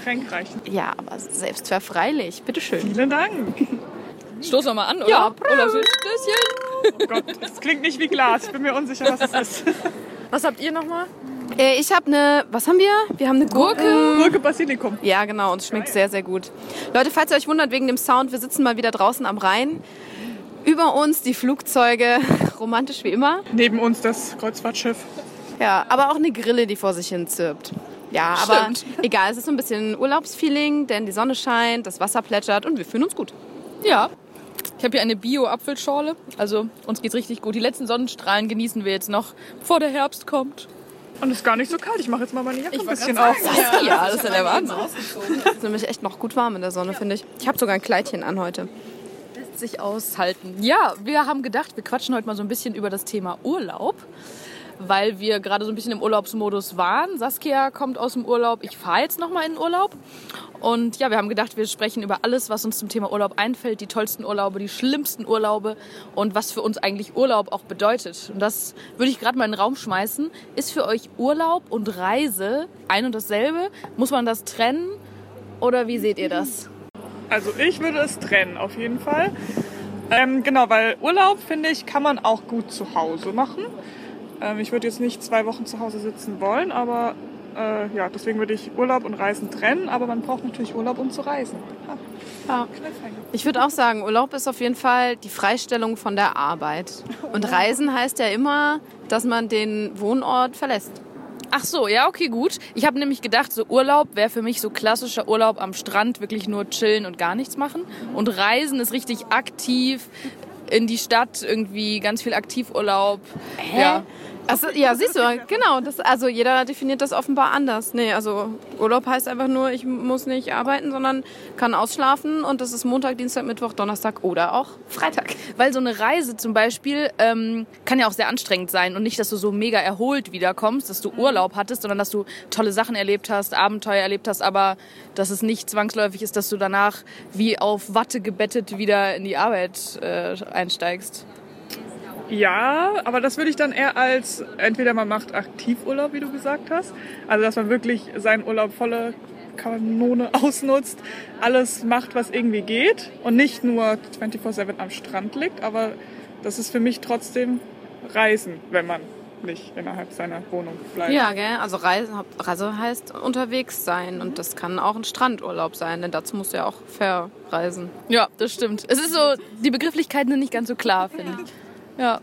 Getränk reichen? Ja, aber selbstverfreilich. Bitteschön. Vielen Dank. Stoß noch mal an, oder? Ja, Oder so ein Stößchen. Oh Gott, das klingt nicht wie Glas. Ich bin mir unsicher, was es ist. Was habt ihr noch mal? Äh, ich habe eine, was haben wir? Wir haben eine Gurke. Gurke Basilikum. Ja, genau, und es schmeckt sehr, sehr gut. Leute, falls ihr euch wundert wegen dem Sound, wir sitzen mal wieder draußen am Rhein. Über uns die Flugzeuge, romantisch wie immer. Neben uns das Kreuzfahrtschiff. Ja, aber auch eine Grille, die vor sich hin zirpt. Ja, aber Stimmt. egal, es ist so ein bisschen Urlaubsfeeling, denn die Sonne scheint, das Wasser plätschert und wir fühlen uns gut. Ja. Ich habe hier eine Bio-Apfelschorle. Also uns geht's richtig gut. Die letzten Sonnenstrahlen genießen wir jetzt noch, bevor der Herbst kommt. Und es ist gar nicht so kalt. Ich mache jetzt mal meine Jacke ein wollte bisschen auf. Ja, das ist ja der Wahnsinn. Es ist nämlich echt noch gut warm in der Sonne, finde ich. Ich habe sogar ein Kleidchen an heute. Lässt sich aushalten. Ja, wir haben gedacht, wir quatschen heute mal so ein bisschen über das Thema Urlaub. Weil wir gerade so ein bisschen im Urlaubsmodus waren. Saskia kommt aus dem Urlaub. Ich fahre jetzt nochmal in den Urlaub. Und ja, wir haben gedacht, wir sprechen über alles, was uns zum Thema Urlaub einfällt. Die tollsten Urlaube, die schlimmsten Urlaube und was für uns eigentlich Urlaub auch bedeutet. Und das würde ich gerade mal in den Raum schmeißen. Ist für euch Urlaub und Reise ein und dasselbe? Muss man das trennen? Oder wie seht ihr das? Also ich würde es trennen, auf jeden Fall. Ähm, genau, weil Urlaub, finde ich, kann man auch gut zu Hause machen. Ähm, ich würde jetzt nicht zwei Wochen zu Hause sitzen wollen, aber äh, ja, deswegen würde ich Urlaub und Reisen trennen. Aber man braucht natürlich Urlaub, um zu reisen. Ha, Ja. Ich würde auch sagen, Urlaub ist auf jeden Fall die Freistellung von der Arbeit. Und Reisen heißt ja immer, dass man den Wohnort verlässt. Ach so, ja, okay, gut. Ich habe nämlich gedacht, so Urlaub wäre für mich so klassischer Urlaub am Strand, wirklich nur chillen und gar nichts machen. Und Reisen ist richtig aktiv in die Stadt, irgendwie ganz viel Aktivurlaub. Ja. Also, ja, siehst du, genau. Das, also jeder definiert das offenbar anders. Nee, also Urlaub heißt einfach nur, ich muss nicht arbeiten, sondern kann ausschlafen und das ist Montag, Dienstag, Mittwoch, Donnerstag oder auch Freitag. Weil so eine Reise zum Beispiel ähm, kann ja auch sehr anstrengend sein und nicht, dass du so mega erholt wiederkommst, dass du Urlaub hattest, sondern dass du tolle Sachen erlebt hast, Abenteuer erlebt hast, aber dass es nicht zwangsläufig ist, dass du danach wie auf Watte gebettet wieder in die Arbeit äh, einsteigst. Ja, aber das würde ich dann eher als, entweder man macht Aktivurlaub, wie du gesagt hast, also dass man wirklich seinen Urlaub volle Kanone ausnutzt, alles macht, was irgendwie geht und nicht nur 24-7 am Strand liegt, aber das ist für mich trotzdem Reisen, wenn man nicht innerhalb seiner Wohnung bleibt. Ja, gell? Also Reise, Reise heißt unterwegs sein und das kann auch ein Strandurlaub sein, denn dazu musst du ja auch verreisen. Ja, das stimmt. Es ist so, die Begrifflichkeiten sind nicht ganz so klar, finde ich. Ja.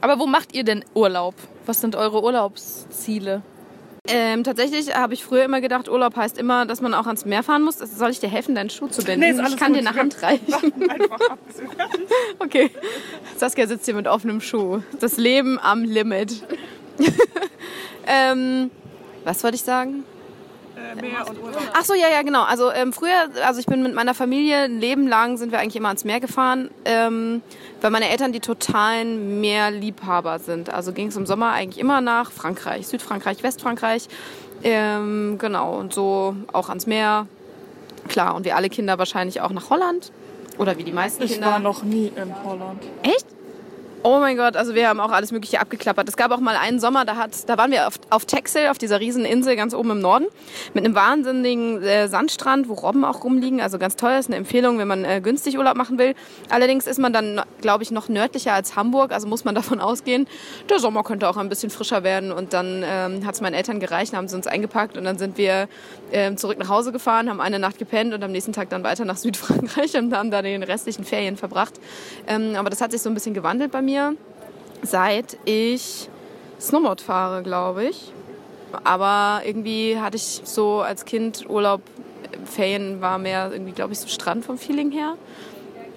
Aber wo macht ihr denn Urlaub? Was sind eure Urlaubsziele? Ähm, tatsächlich habe ich früher immer gedacht, Urlaub heißt immer, dass man auch ans Meer fahren muss. Soll ich dir helfen, deinen Schuh zu binden? Nee, ist alles ich kann gut. dir eine Hand reichen. Einfach. Okay. Saskia sitzt hier mit offenem Schuh. Das Leben am Limit. ähm, was wollte ich sagen? Äh, Meer und Urlaub. Ach so, ja, ja, genau. Also ähm, früher, also ich bin mit meiner Familie ein Leben lang sind wir eigentlich immer ans Meer gefahren, ähm, weil meine Eltern die totalen Meerliebhaber sind. Also ging es im Sommer eigentlich immer nach Frankreich, Südfrankreich, Westfrankreich. Ähm, genau, und so auch ans Meer. Klar, und wir alle Kinder wahrscheinlich auch nach Holland. Oder wie die meisten Ich Kinder. war noch nie in Holland. Echt? Oh mein Gott, also wir haben auch alles Mögliche abgeklappert. Es gab auch mal einen Sommer, da, hat, da waren wir auf, auf Texel, auf dieser riesen Insel ganz oben im Norden, mit einem wahnsinnigen äh, Sandstrand, wo Robben auch rumliegen. Also ganz toll, ist eine Empfehlung, wenn man äh, günstig Urlaub machen will. Allerdings ist man dann, glaube ich, noch nördlicher als Hamburg, also muss man davon ausgehen, der Sommer könnte auch ein bisschen frischer werden. Und dann ähm, hat es meinen Eltern gereicht, haben sie uns eingepackt und dann sind wir ähm, zurück nach Hause gefahren, haben eine Nacht gepennt und am nächsten Tag dann weiter nach Südfrankreich und haben da den restlichen Ferien verbracht. Ähm, aber das hat sich so ein bisschen gewandelt bei mir, seit ich Snowboard fahre, glaube ich. Aber irgendwie hatte ich so als Kind Urlaub, Ferien war mehr irgendwie, glaube ich, so Strand vom Feeling her.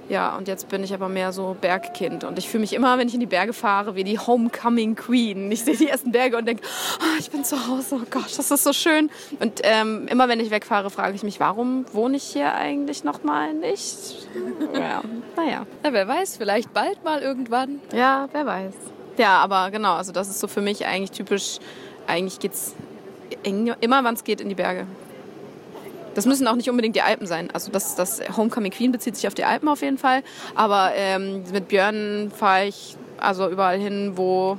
Ja, und jetzt bin ich aber mehr so Bergkind. Und ich fühle mich immer, wenn ich in die Berge fahre, wie die Homecoming Queen. Ich sehe die ersten Berge und denke, oh, ich bin zu Hause, oh Gott, das ist so schön. Und ähm, immer wenn ich wegfahre, frage ich mich, warum wohne ich hier eigentlich noch mal nicht? Ja, naja. Na, wer weiß, vielleicht bald mal irgendwann. Ja, wer weiß. Ja, aber genau, also das ist so für mich eigentlich typisch. Eigentlich geht's eng- immer, wann es geht, in die Berge. Das müssen auch nicht unbedingt die Alpen sein. Also das, das Homecoming Queen bezieht sich auf die Alpen auf jeden Fall. Aber ähm, mit Björn fahre ich also überall hin, wo,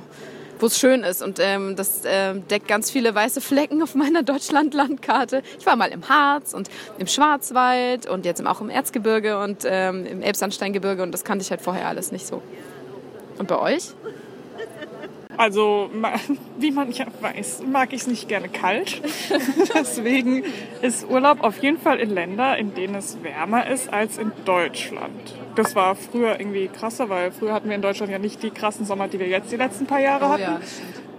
wo es schön ist. Und ähm, das äh, deckt ganz viele weiße Flecken auf meiner Deutschland-Landkarte. Ich war mal im Harz und im Schwarzwald und jetzt auch im Erzgebirge und ähm, im Elbsandsteingebirge und das kannte ich halt vorher alles nicht so. Und bei euch? Also, wie man ja weiß, mag ich es nicht gerne kalt. Deswegen ist Urlaub auf jeden Fall in Länder, in denen es wärmer ist als in Deutschland. Das war früher irgendwie krasser, weil früher hatten wir in Deutschland ja nicht die krassen Sommer, die wir jetzt die letzten paar Jahre hatten.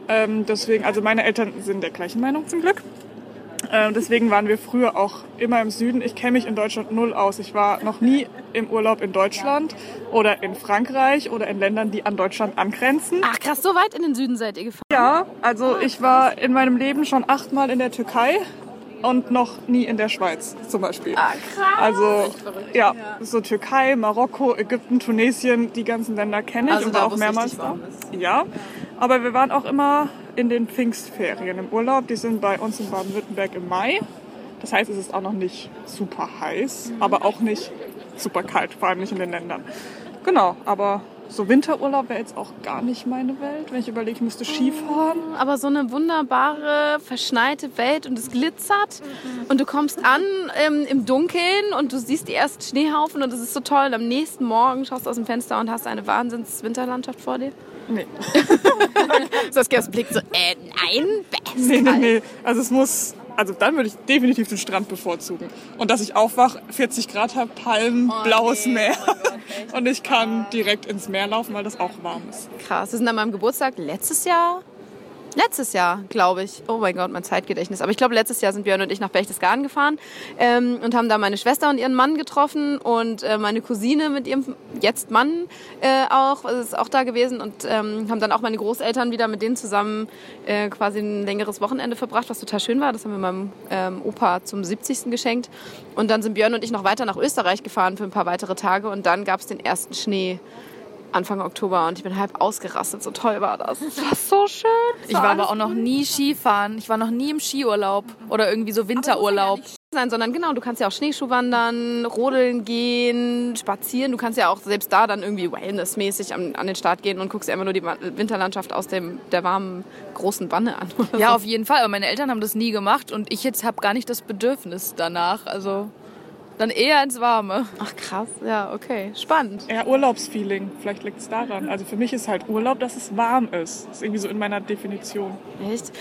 Ähm, deswegen, also meine Eltern sind der gleichen Meinung zum Glück. Ähm, deswegen waren wir früher auch immer im Süden. Ich kenne mich in Deutschland null aus. Ich war noch nie im Urlaub in Deutschland oder in Frankreich oder in Ländern, die an Deutschland angrenzen. Ach krass, so weit in den Süden seid ihr gefahren? Ja, also ich war in meinem Leben schon achtmal in der Türkei und noch nie in der Schweiz zum Beispiel. Ah, krass. Also ja, so Türkei, Marokko, Ägypten, Tunesien, die ganzen Länder kenne ich Also und war auch mehrmals da. Ja, aber wir waren auch immer in den Pfingstferien im Urlaub. Die sind bei uns in Baden-Württemberg im Mai. Das heißt, es ist auch noch nicht super heiß, Mhm. aber auch nicht super kalt, vor allem nicht in den Ländern. Genau, aber so Winterurlaub wäre jetzt auch gar nicht meine Welt. Wenn ich überlege, ich müsste Skifahren. aber so eine wunderbare, verschneite Welt und es glitzert und du kommst an ähm, im Dunkeln und du siehst die ersten Schneehaufen und es ist so toll. Und am nächsten Morgen schaust du aus dem Fenster und hast eine Wahnsinns-Winterlandschaft vor dir. Nee. Saskias Blick so, äh, nein, best. Nee, nee, nee. Also es muss, also dann würde ich definitiv den Strand bevorzugen. Und dass ich aufwach, 40 Grad habe, Palmen, blaues Meer. Und ich kann direkt ins Meer laufen, weil das auch warm ist. Krass, wir sind an meinem Geburtstag letztes Jahr. Letztes Jahr, glaube ich. Oh mein Gott, mein Zeitgedächtnis. Aber ich glaube, letztes Jahr sind Björn und ich nach Berchtesgaden gefahren ähm, und haben da meine Schwester und ihren Mann getroffen und äh, meine Cousine mit ihrem jetzt Mann äh, auch, ist auch da gewesen und ähm, haben dann auch meine Großeltern wieder mit denen zusammen äh, quasi ein längeres Wochenende verbracht, was total schön war. Das haben wir meinem ähm, Opa zum 70. geschenkt. Und dann sind Björn und ich noch weiter nach Österreich gefahren für ein paar weitere Tage und dann gab es den ersten Schnee. Anfang Oktober und ich bin halb ausgerastet. So toll war das. Das war so schön. Ich war aber auch noch nie Skifahren. Ich war noch nie im Skiurlaub oder irgendwie so Winterurlaub. sein, sondern genau, du kannst ja auch Schneeschuh wandern, rodeln gehen, spazieren. Du kannst ja auch selbst da dann irgendwie wellnessmäßig an, an den Start gehen und guckst dir einfach nur die Winterlandschaft aus dem, der warmen, großen Wanne an. Ja, so. auf jeden Fall. Aber meine Eltern haben das nie gemacht und ich jetzt habe gar nicht das Bedürfnis danach. Also dann eher ins Warme. Ach krass, ja, okay. Spannend. Eher Urlaubsfeeling, vielleicht liegt es daran. Also für mich ist halt Urlaub, dass es warm ist. Das ist irgendwie so in meiner Definition. Echt?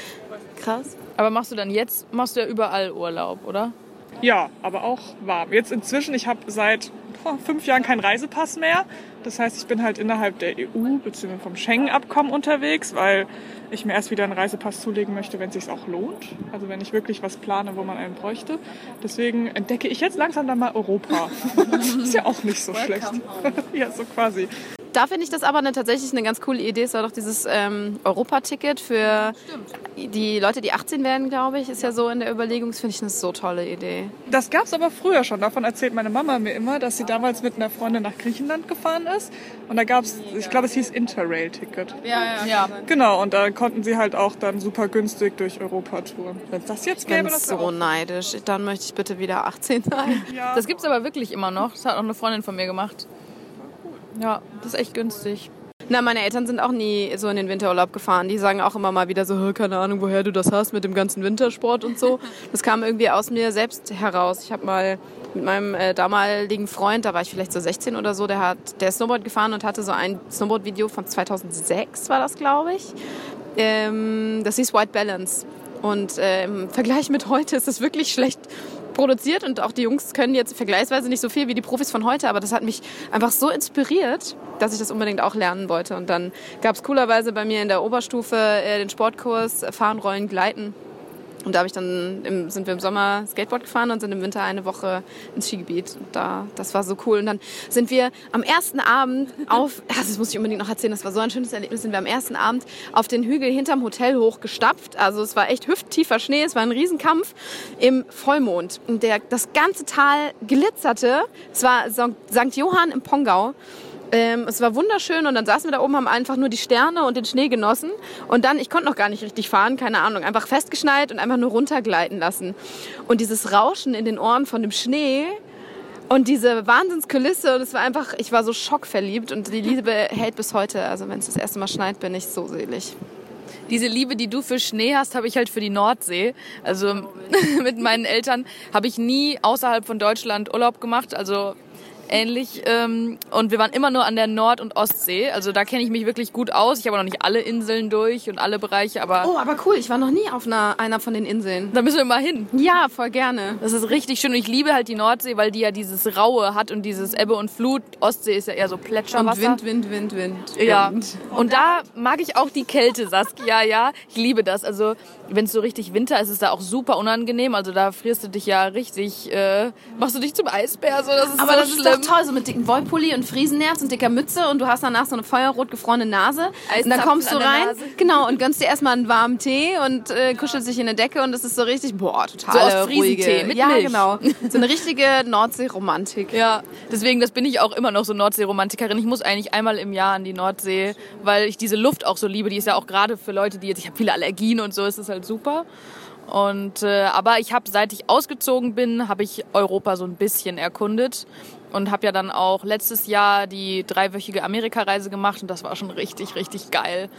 Krass. Aber machst du dann jetzt, machst du ja überall Urlaub, oder? Ja, aber auch warm. Jetzt inzwischen, ich habe seit oh, fünf Jahren keinen Reisepass mehr. Das heißt, ich bin halt innerhalb der EU bzw. vom Schengen-Abkommen unterwegs, weil ich mir erst wieder einen Reisepass zulegen möchte, wenn es sich auch lohnt. Also wenn ich wirklich was plane, wo man einen bräuchte. Deswegen entdecke ich jetzt langsam dann mal Europa. ist ja auch nicht so schlecht. ja, so quasi. Da finde ich das aber eine, tatsächlich eine ganz coole Idee. Es war doch dieses ähm, Europaticket für die Leute, die 18 werden, glaube ich, ist ja so in der Überlegung. Das finde ich eine so tolle Idee. Das gab es aber früher schon. Davon erzählt meine Mama mir immer, dass sie damals mit einer Freundin nach Griechenland gefahren ist. Und da gab es, ich glaube, es hieß Interrail-Ticket. Ja, ja. Ja. Genau, und da konnten sie halt auch dann super günstig durch Europa touren. Wenn es das jetzt Ich bin gäbe, das wäre so auch. neidisch. Dann möchte ich bitte wieder 18 sein. Ja. Das gibt's aber wirklich immer noch. Das hat auch eine Freundin von mir gemacht. Ja, das ist echt günstig. Na, meine Eltern sind auch nie so in den Winterurlaub gefahren. Die sagen auch immer mal wieder so, "Hä, keine Ahnung, woher du das hast mit dem ganzen Wintersport und so. Das kam irgendwie aus mir selbst heraus. Ich habe mal mit meinem äh, damaligen Freund, da war ich vielleicht so 16 oder so, der hat der ist Snowboard gefahren und hatte so ein Snowboard-Video von 2006 war das, glaube ich. Ähm, das hieß White Balance. Und äh, im Vergleich mit heute ist es wirklich schlecht produziert und auch die Jungs können jetzt vergleichsweise nicht so viel wie die Profis von heute, aber das hat mich einfach so inspiriert, dass ich das unbedingt auch lernen wollte. Und dann gab es coolerweise bei mir in der Oberstufe äh, den Sportkurs äh, Fahren, Rollen, Gleiten. Und da habe ich dann im, sind wir im Sommer Skateboard gefahren und sind im Winter eine Woche ins Skigebiet. Und da, das war so cool. Und dann sind wir am ersten Abend auf, das muss ich unbedingt noch erzählen, das war so ein schönes Erlebnis, sind wir am ersten Abend auf den Hügel hinterm Hotel hochgestapft. Also es war echt hüfttiefer Schnee, es war ein Riesenkampf im Vollmond. Und der, das ganze Tal glitzerte. Es war St. Johann im Pongau. Ähm, es war wunderschön und dann saßen wir da oben, haben einfach nur die Sterne und den Schnee genossen. Und dann, ich konnte noch gar nicht richtig fahren, keine Ahnung, einfach festgeschnallt und einfach nur runtergleiten lassen. Und dieses Rauschen in den Ohren von dem Schnee und diese Wahnsinnskulisse und es war einfach, ich war so schockverliebt und die Liebe hält bis heute. Also wenn es das erste Mal schneit, bin ich so selig. diese Liebe, die du für Schnee hast, habe ich halt für die Nordsee. Also mit meinen Eltern habe ich nie außerhalb von Deutschland Urlaub gemacht. Also ähnlich. Ähm, und wir waren immer nur an der Nord- und Ostsee. Also da kenne ich mich wirklich gut aus. Ich habe noch nicht alle Inseln durch und alle Bereiche, aber Oh, aber cool. Ich war noch nie auf einer, einer von den Inseln. da müssen wir mal hin. Ja, voll gerne. Das ist richtig schön und ich liebe halt die Nordsee, weil die ja dieses Raue hat und dieses Ebbe und Flut. Ostsee ist ja eher so Und Plätscherwasser. Wind, Wind, Wind, Wind. Ja, Wind. und da mag ich auch die Kälte, Saskia, ja. Ich liebe das. Also, wenn es so richtig Winter ist, ist es da auch super unangenehm. Also, da frierst du dich ja richtig, äh, machst du dich zum Eisbär, so, das ist Aber so das schlimm. Toll, so mit dicken Wollpulli und Friesennerz und dicker Mütze und du hast danach so eine feuerrot gefrorene Nase. und dann Eiszapfen kommst du rein, genau, und gönnst dir erstmal einen warmen Tee und äh, kuschelst dich in eine Decke und es ist so richtig, boah, total So Ostfriesentee ruhige. mit Ja, Milch. genau. So eine richtige Nordsee-Romantik. Ja, deswegen, das bin ich auch immer noch so Nordsee-Romantikerin. Ich muss eigentlich einmal im Jahr an die Nordsee, weil ich diese Luft auch so liebe. Die ist ja auch gerade für Leute, die jetzt, ich habe viele Allergien und so, ist es halt super. Und äh, aber ich habe, seit ich ausgezogen bin, habe ich Europa so ein bisschen erkundet und habe ja dann auch letztes Jahr die dreiwöchige Amerikareise gemacht und das war schon richtig, richtig geil.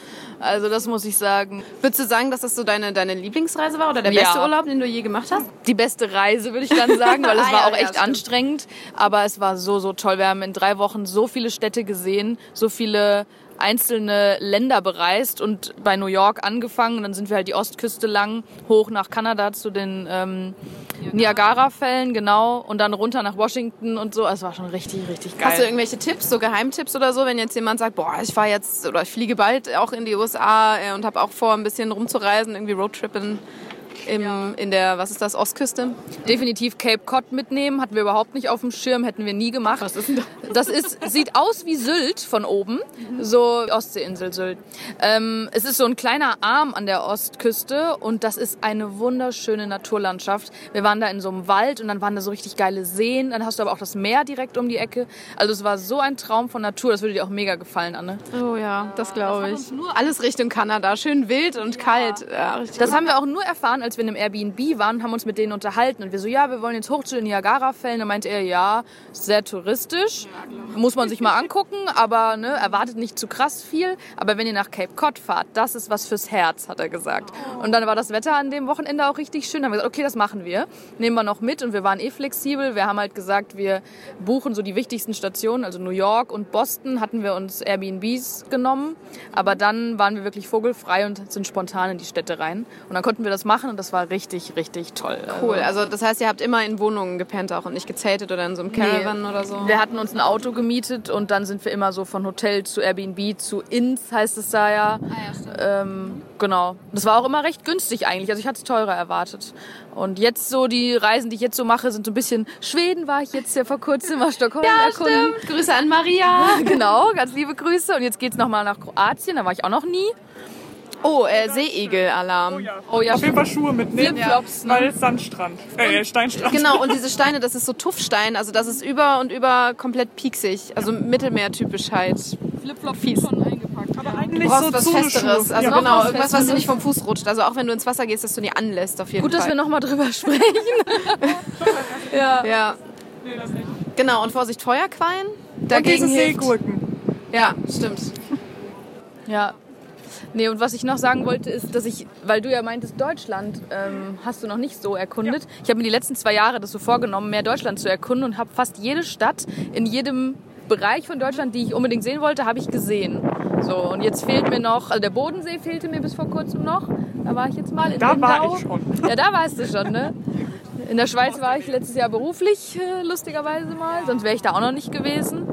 Also das muss ich sagen. Würdest du sagen, dass das so deine, deine Lieblingsreise war oder der Ja. beste Urlaub, den du je gemacht hast? die beste Reise, würde ich dann sagen, weil es Ah, war ja, auch ja, echt stimmt. anstrengend. Aber es war so, so toll. Wir haben in drei Wochen so viele Städte gesehen, so viele einzelne Länder bereist und bei New York angefangen. Und dann sind wir halt die Ostküste lang, hoch nach Kanada zu den ähm, Niagara-Fällen, genau. Und dann runter nach Washington und so. Es war schon richtig, richtig geil. Hast du irgendwelche Tipps, so Geheimtipps oder so, wenn jetzt jemand sagt, boah, ich fahre jetzt oder ich fliege bald auch in die USA äh, und habe auch vor, ein bisschen rumzureisen, irgendwie Roadtrippen im, in der, was ist das, Ostküste? definitiv Cape Cod mitnehmen. Hatten wir überhaupt nicht auf dem Schirm, hätten wir nie gemacht. Was ist denn das? Das ist, sieht aus wie Sylt von oben, so Ostseeinsel Sylt. Ähm, es ist so ein kleiner Arm an der Ostküste und das ist eine wunderschöne Naturlandschaft. Wir waren da in so einem Wald und dann waren da so richtig geile Seen. Dann hast du aber auch das Meer direkt um die Ecke. Also es war so ein Traum von Natur. Das würde dir auch mega gefallen, Anne. Oh ja, das glaube ich. Alles Richtung Kanada, schön wild und kalt. Ja, Das gut. haben wir auch nur erfahren, als wir in einem Airbnb waren haben uns mit denen unterhalten. Und wir so, ja, wir wollen jetzt hoch zu den Niagara-Fällen. Da meinte er, ja, sehr touristisch. Muss man sich mal angucken, aber ne, erwartet nicht zu krass viel. Aber wenn ihr nach Cape Cod fahrt, das ist was fürs Herz, hat er gesagt. Und dann war das Wetter an dem Wochenende auch richtig schön. Dann haben wir gesagt, okay, das machen wir. Nehmen wir noch mit. Und wir waren eh flexibel. Wir haben halt gesagt, wir buchen so die wichtigsten Stationen. Also New York und Boston hatten wir uns Airbnbs genommen. Aber dann waren wir wirklich vogelfrei und sind spontan in die Städte rein. Und dann konnten wir das machen und das war richtig, richtig toll. Cool, also das heißt, ihr habt immer in Wohnungen gepennt auch und nicht gezeltet oder in so einem Caravan oder so? Wir hatten uns ein Auto gemietet und dann sind wir immer so von Hotel zu Airbnb zu Inns, heißt es da ja. ähm, genau. Das war auch immer recht günstig eigentlich. Also ich hatte es teurer erwartet. Und jetzt so die Reisen, die ich jetzt so mache, sind so ein bisschen Schweden war ich jetzt ja vor kurzem, mal Stockholm Ja, erkunden. stimmt. Grüße an Maria. Genau, ganz liebe Grüße. Und jetzt geht's noch nochmal nach Kroatien, da war ich auch noch nie. Oh, äh, Seeigel-Alarm. ja. Oh ja, Auf jeden Fall Schuhe mitnehmen. Flipflops, ne? Weil Sandstrand. Äh, Steinstrand. Genau, und diese Steine, das ist so Tuffstein, also das ist über und über komplett pieksig. Also Mittelmeertypisch halt. Flipflops fies. schon eingepackt. Aber Du eigentlich brauchst so was. Festeres. Also ja. genau, was irgendwas, was dir nicht vom Fuß rutscht. Also auch wenn du ins Wasser gehst, dass du nie anlässt, auf jeden Gut, dass Fall. wir nochmal drüber sprechen. ja. ja. Genau, und Vorsicht, Feuerquallen. Und Dagegen diese hilft. Seegurken. Ja, stimmt. Ja. Nee, und was ich noch sagen wollte, ist, dass ich, weil du ja meintest, Deutschland ähm, hast du noch nicht so erkundet. Ich habe mir die letzten zwei Jahre das so vorgenommen, mehr Deutschland zu erkunden und habe fast jede Stadt in jedem Bereich von Deutschland, die ich unbedingt sehen wollte, habe ich gesehen. So, und jetzt fehlt mir noch, also der Bodensee fehlte mir bis vor kurzem noch. Da war ich jetzt mal in Da war Lindau. ich schon. Ja, da warst du schon, ne? In der Schweiz war ich letztes Jahr beruflich, äh, lustigerweise mal. Sonst wäre ich da auch noch nicht gewesen.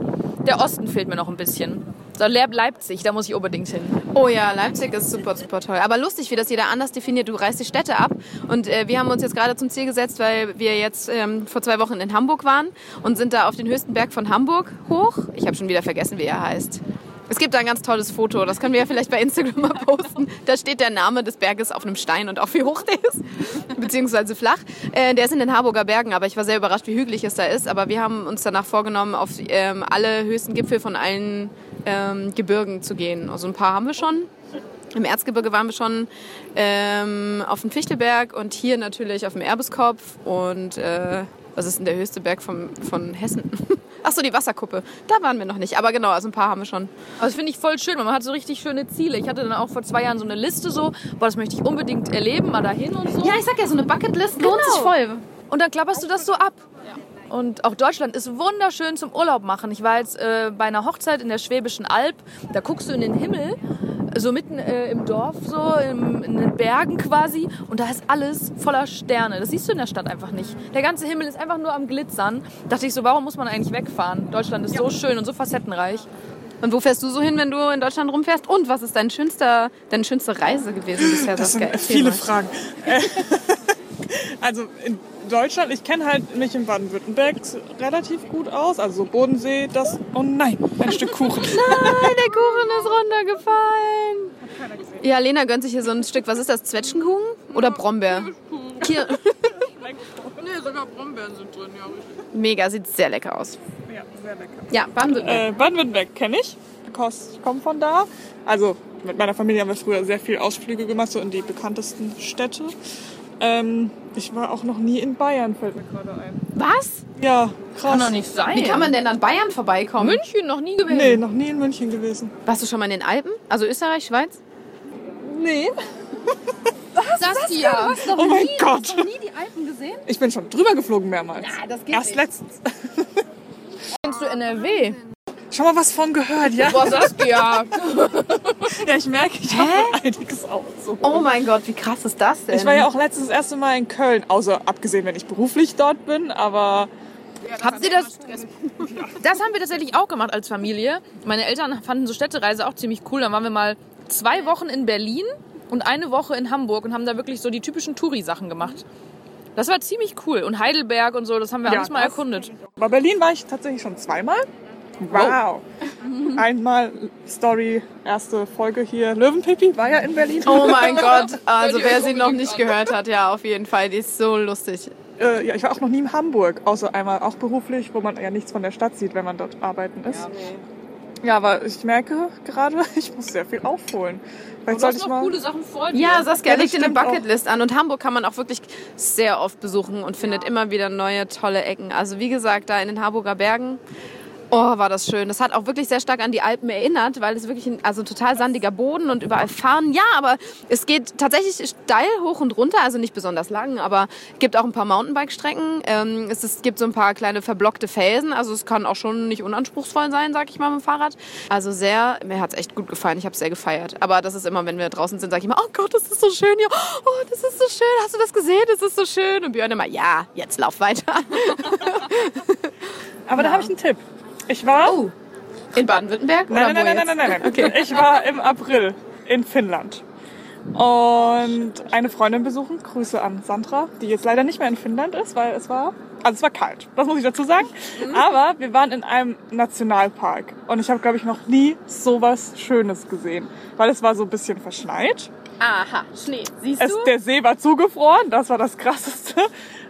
Der Osten fehlt mir noch ein bisschen. Leib- Leipzig, da muss ich unbedingt hin. Oh ja, Leipzig ist super, super toll. Aber lustig, wie das jeder anders definiert. Du reist die Städte ab. Und äh, wir haben uns jetzt gerade zum Ziel gesetzt, weil wir jetzt ähm, vor zwei Wochen in Hamburg waren und sind da auf den höchsten Berg von Hamburg hoch. Ich habe schon wieder vergessen, wie er heißt. Es gibt da ein ganz tolles Foto, das können wir ja vielleicht bei Instagram mal posten. Da steht der Name des Berges auf einem Stein und auch wie hoch der ist, beziehungsweise flach. Äh, der ist in den Harburger Bergen, aber ich war sehr überrascht, wie hügelig es da ist. Aber wir haben uns danach vorgenommen, auf ähm, alle höchsten Gipfel von allen ähm, Gebirgen zu gehen. Also ein paar haben wir schon. Im Erzgebirge waren wir schon ähm, auf dem Fichtelberg und hier natürlich auf dem Erbeskopf. Und äh, was ist denn der höchste Berg vom, von Hessen? Ach so, die Wasserkuppe. Da waren wir noch nicht. Aber genau, also ein paar haben wir schon. Also das finde ich voll schön, weil man hat so richtig schöne Ziele. Ich hatte dann auch vor zwei Jahren so eine Liste so, boah, das möchte ich unbedingt erleben, mal dahin und so. Ja, ich sag ja, so eine Bucketlist lohnt sich voll. Und dann klapperst du das so ab. Und auch Deutschland ist wunderschön zum Urlaub machen. Ich war jetzt äh, bei einer Hochzeit in der Schwäbischen Alb. Da guckst du in den Himmel, so mitten äh, im Dorf, so im, in den Bergen quasi. Und da ist alles voller Sterne. Das siehst du in der Stadt einfach nicht. Der ganze Himmel ist einfach nur am Glitzern. Da dachte ich so, warum muss man eigentlich wegfahren? Deutschland ist so schön und so facettenreich. Und wo fährst du so hin, wenn du in Deutschland rumfährst? Und was ist dein schönster, deine schönste Reise gewesen bisher? Das Saskia? sind viele mal. Fragen. Also in Deutschland, ich kenne halt mich in Baden-Württemberg relativ gut aus. Also so Bodensee, das. Oh nein, ein Stück Kuchen. Nein, der Kuchen ist runtergefallen. Ja, Lena gönnt sich hier so ein Stück, was ist das, Zwetschgenkuchen oder Brombeer? Hier. Nee, sogar Brombeeren sind drin, ja. Mega, sieht sehr lecker aus. Ja, sehr lecker. Ja, Baden-Württemberg. Äh, Baden-Württemberg kenne ich. Ich komme von da. Also mit meiner Familie haben wir früher sehr viel Ausflüge gemacht, so in die bekanntesten Städte. Ähm, ich war auch noch nie in Bayern, fällt mir gerade ein. Was? Ja, krass. Kann doch nicht sein. Wie kann man denn an Bayern vorbeikommen? München noch nie gewesen. Nee, noch nie in München gewesen. Warst du schon mal in den Alpen? Also Österreich, Schweiz? Nee. Saskia. Oh mein Gott. nie die Alpen gesehen? Ich bin schon drüber geflogen mehrmals. Ja, das geht Erst nicht. letztens. Kennst du NRW? Schon mal was von gehört, ja? Boah, Saskia. Ja, ich merke, ich habe einiges auch so. Oh mein Gott, wie krass ist das denn? Ich war ja auch letztens das erste Mal in Köln, außer abgesehen, wenn ich beruflich dort bin, aber Habt ihr das? Das haben wir tatsächlich auch gemacht als Familie. Meine Eltern fanden so Städtereise auch ziemlich cool. Dann waren wir mal zwei Wochen in Berlin und eine Woche in Hamburg und haben da wirklich so die typischen Touri-Sachen gemacht. Das war ziemlich cool. Und Heidelberg und so, das haben wir Ja, alles mal erkundet. bei Berlin war ich tatsächlich schon zweimal. Wow. Einmal Story, erste Folge hier. Löwenpipi war ja in Berlin. Oh mein Gott, also wer sie noch nicht gehört hat, ja, auf jeden Fall, die ist so lustig. Äh, ja, ich war auch noch nie in Hamburg, außer einmal auch beruflich, wo man ja nichts von der Stadt sieht, wenn man dort arbeiten ist. Ja, aber ich merke gerade, ich muss sehr viel aufholen. Vielleicht sollte ich mal. Sachen vor dir. Ja, Saskia Ja, legt dir eine stimmt auch. Bucketlist an und Hamburg kann man auch wirklich sehr oft besuchen und findet immer wieder neue tolle Ecken. Also wie gesagt, da in den Harburger Bergen, oh, war das schön. Das hat auch wirklich sehr stark an die Alpen erinnert, weil es wirklich ein also total sandiger Boden und überall fahren. Ja, aber es geht tatsächlich steil hoch und runter, also nicht besonders lang, aber es gibt auch ein paar Mountainbike-Strecken. Ähm, es gibt so ein paar kleine verblockte Felsen, also es kann auch schon nicht unanspruchsvoll sein, sag ich mal mit dem Fahrrad. Also sehr, mir hat es echt gut gefallen, ich habe es sehr gefeiert. Aber das ist immer, wenn wir draußen sind, sage ich immer, oh Gott, das ist so schön hier, oh, das ist so schön, hast du das gesehen, das ist so schön. Und Björn immer, ja, jetzt lauf weiter. Aber da habe ich einen Tipp. Ich war. Oh, in Baden-Württemberg? Nein, nein, nein, nein, nein, nein, nein. Ich war im April in Finnland. Und eine Freundin besuchen. Grüße an Sandra, die jetzt leider nicht mehr in Finnland ist, weil es war, also es war kalt. Das muss ich dazu sagen. Aber wir waren in einem Nationalpark. Und ich habe, glaube ich, noch nie sowas Schönes gesehen. Weil es war so ein bisschen verschneit. Aha, Schnee, siehst Es, du? der See war zugefroren, das war das Krasseste.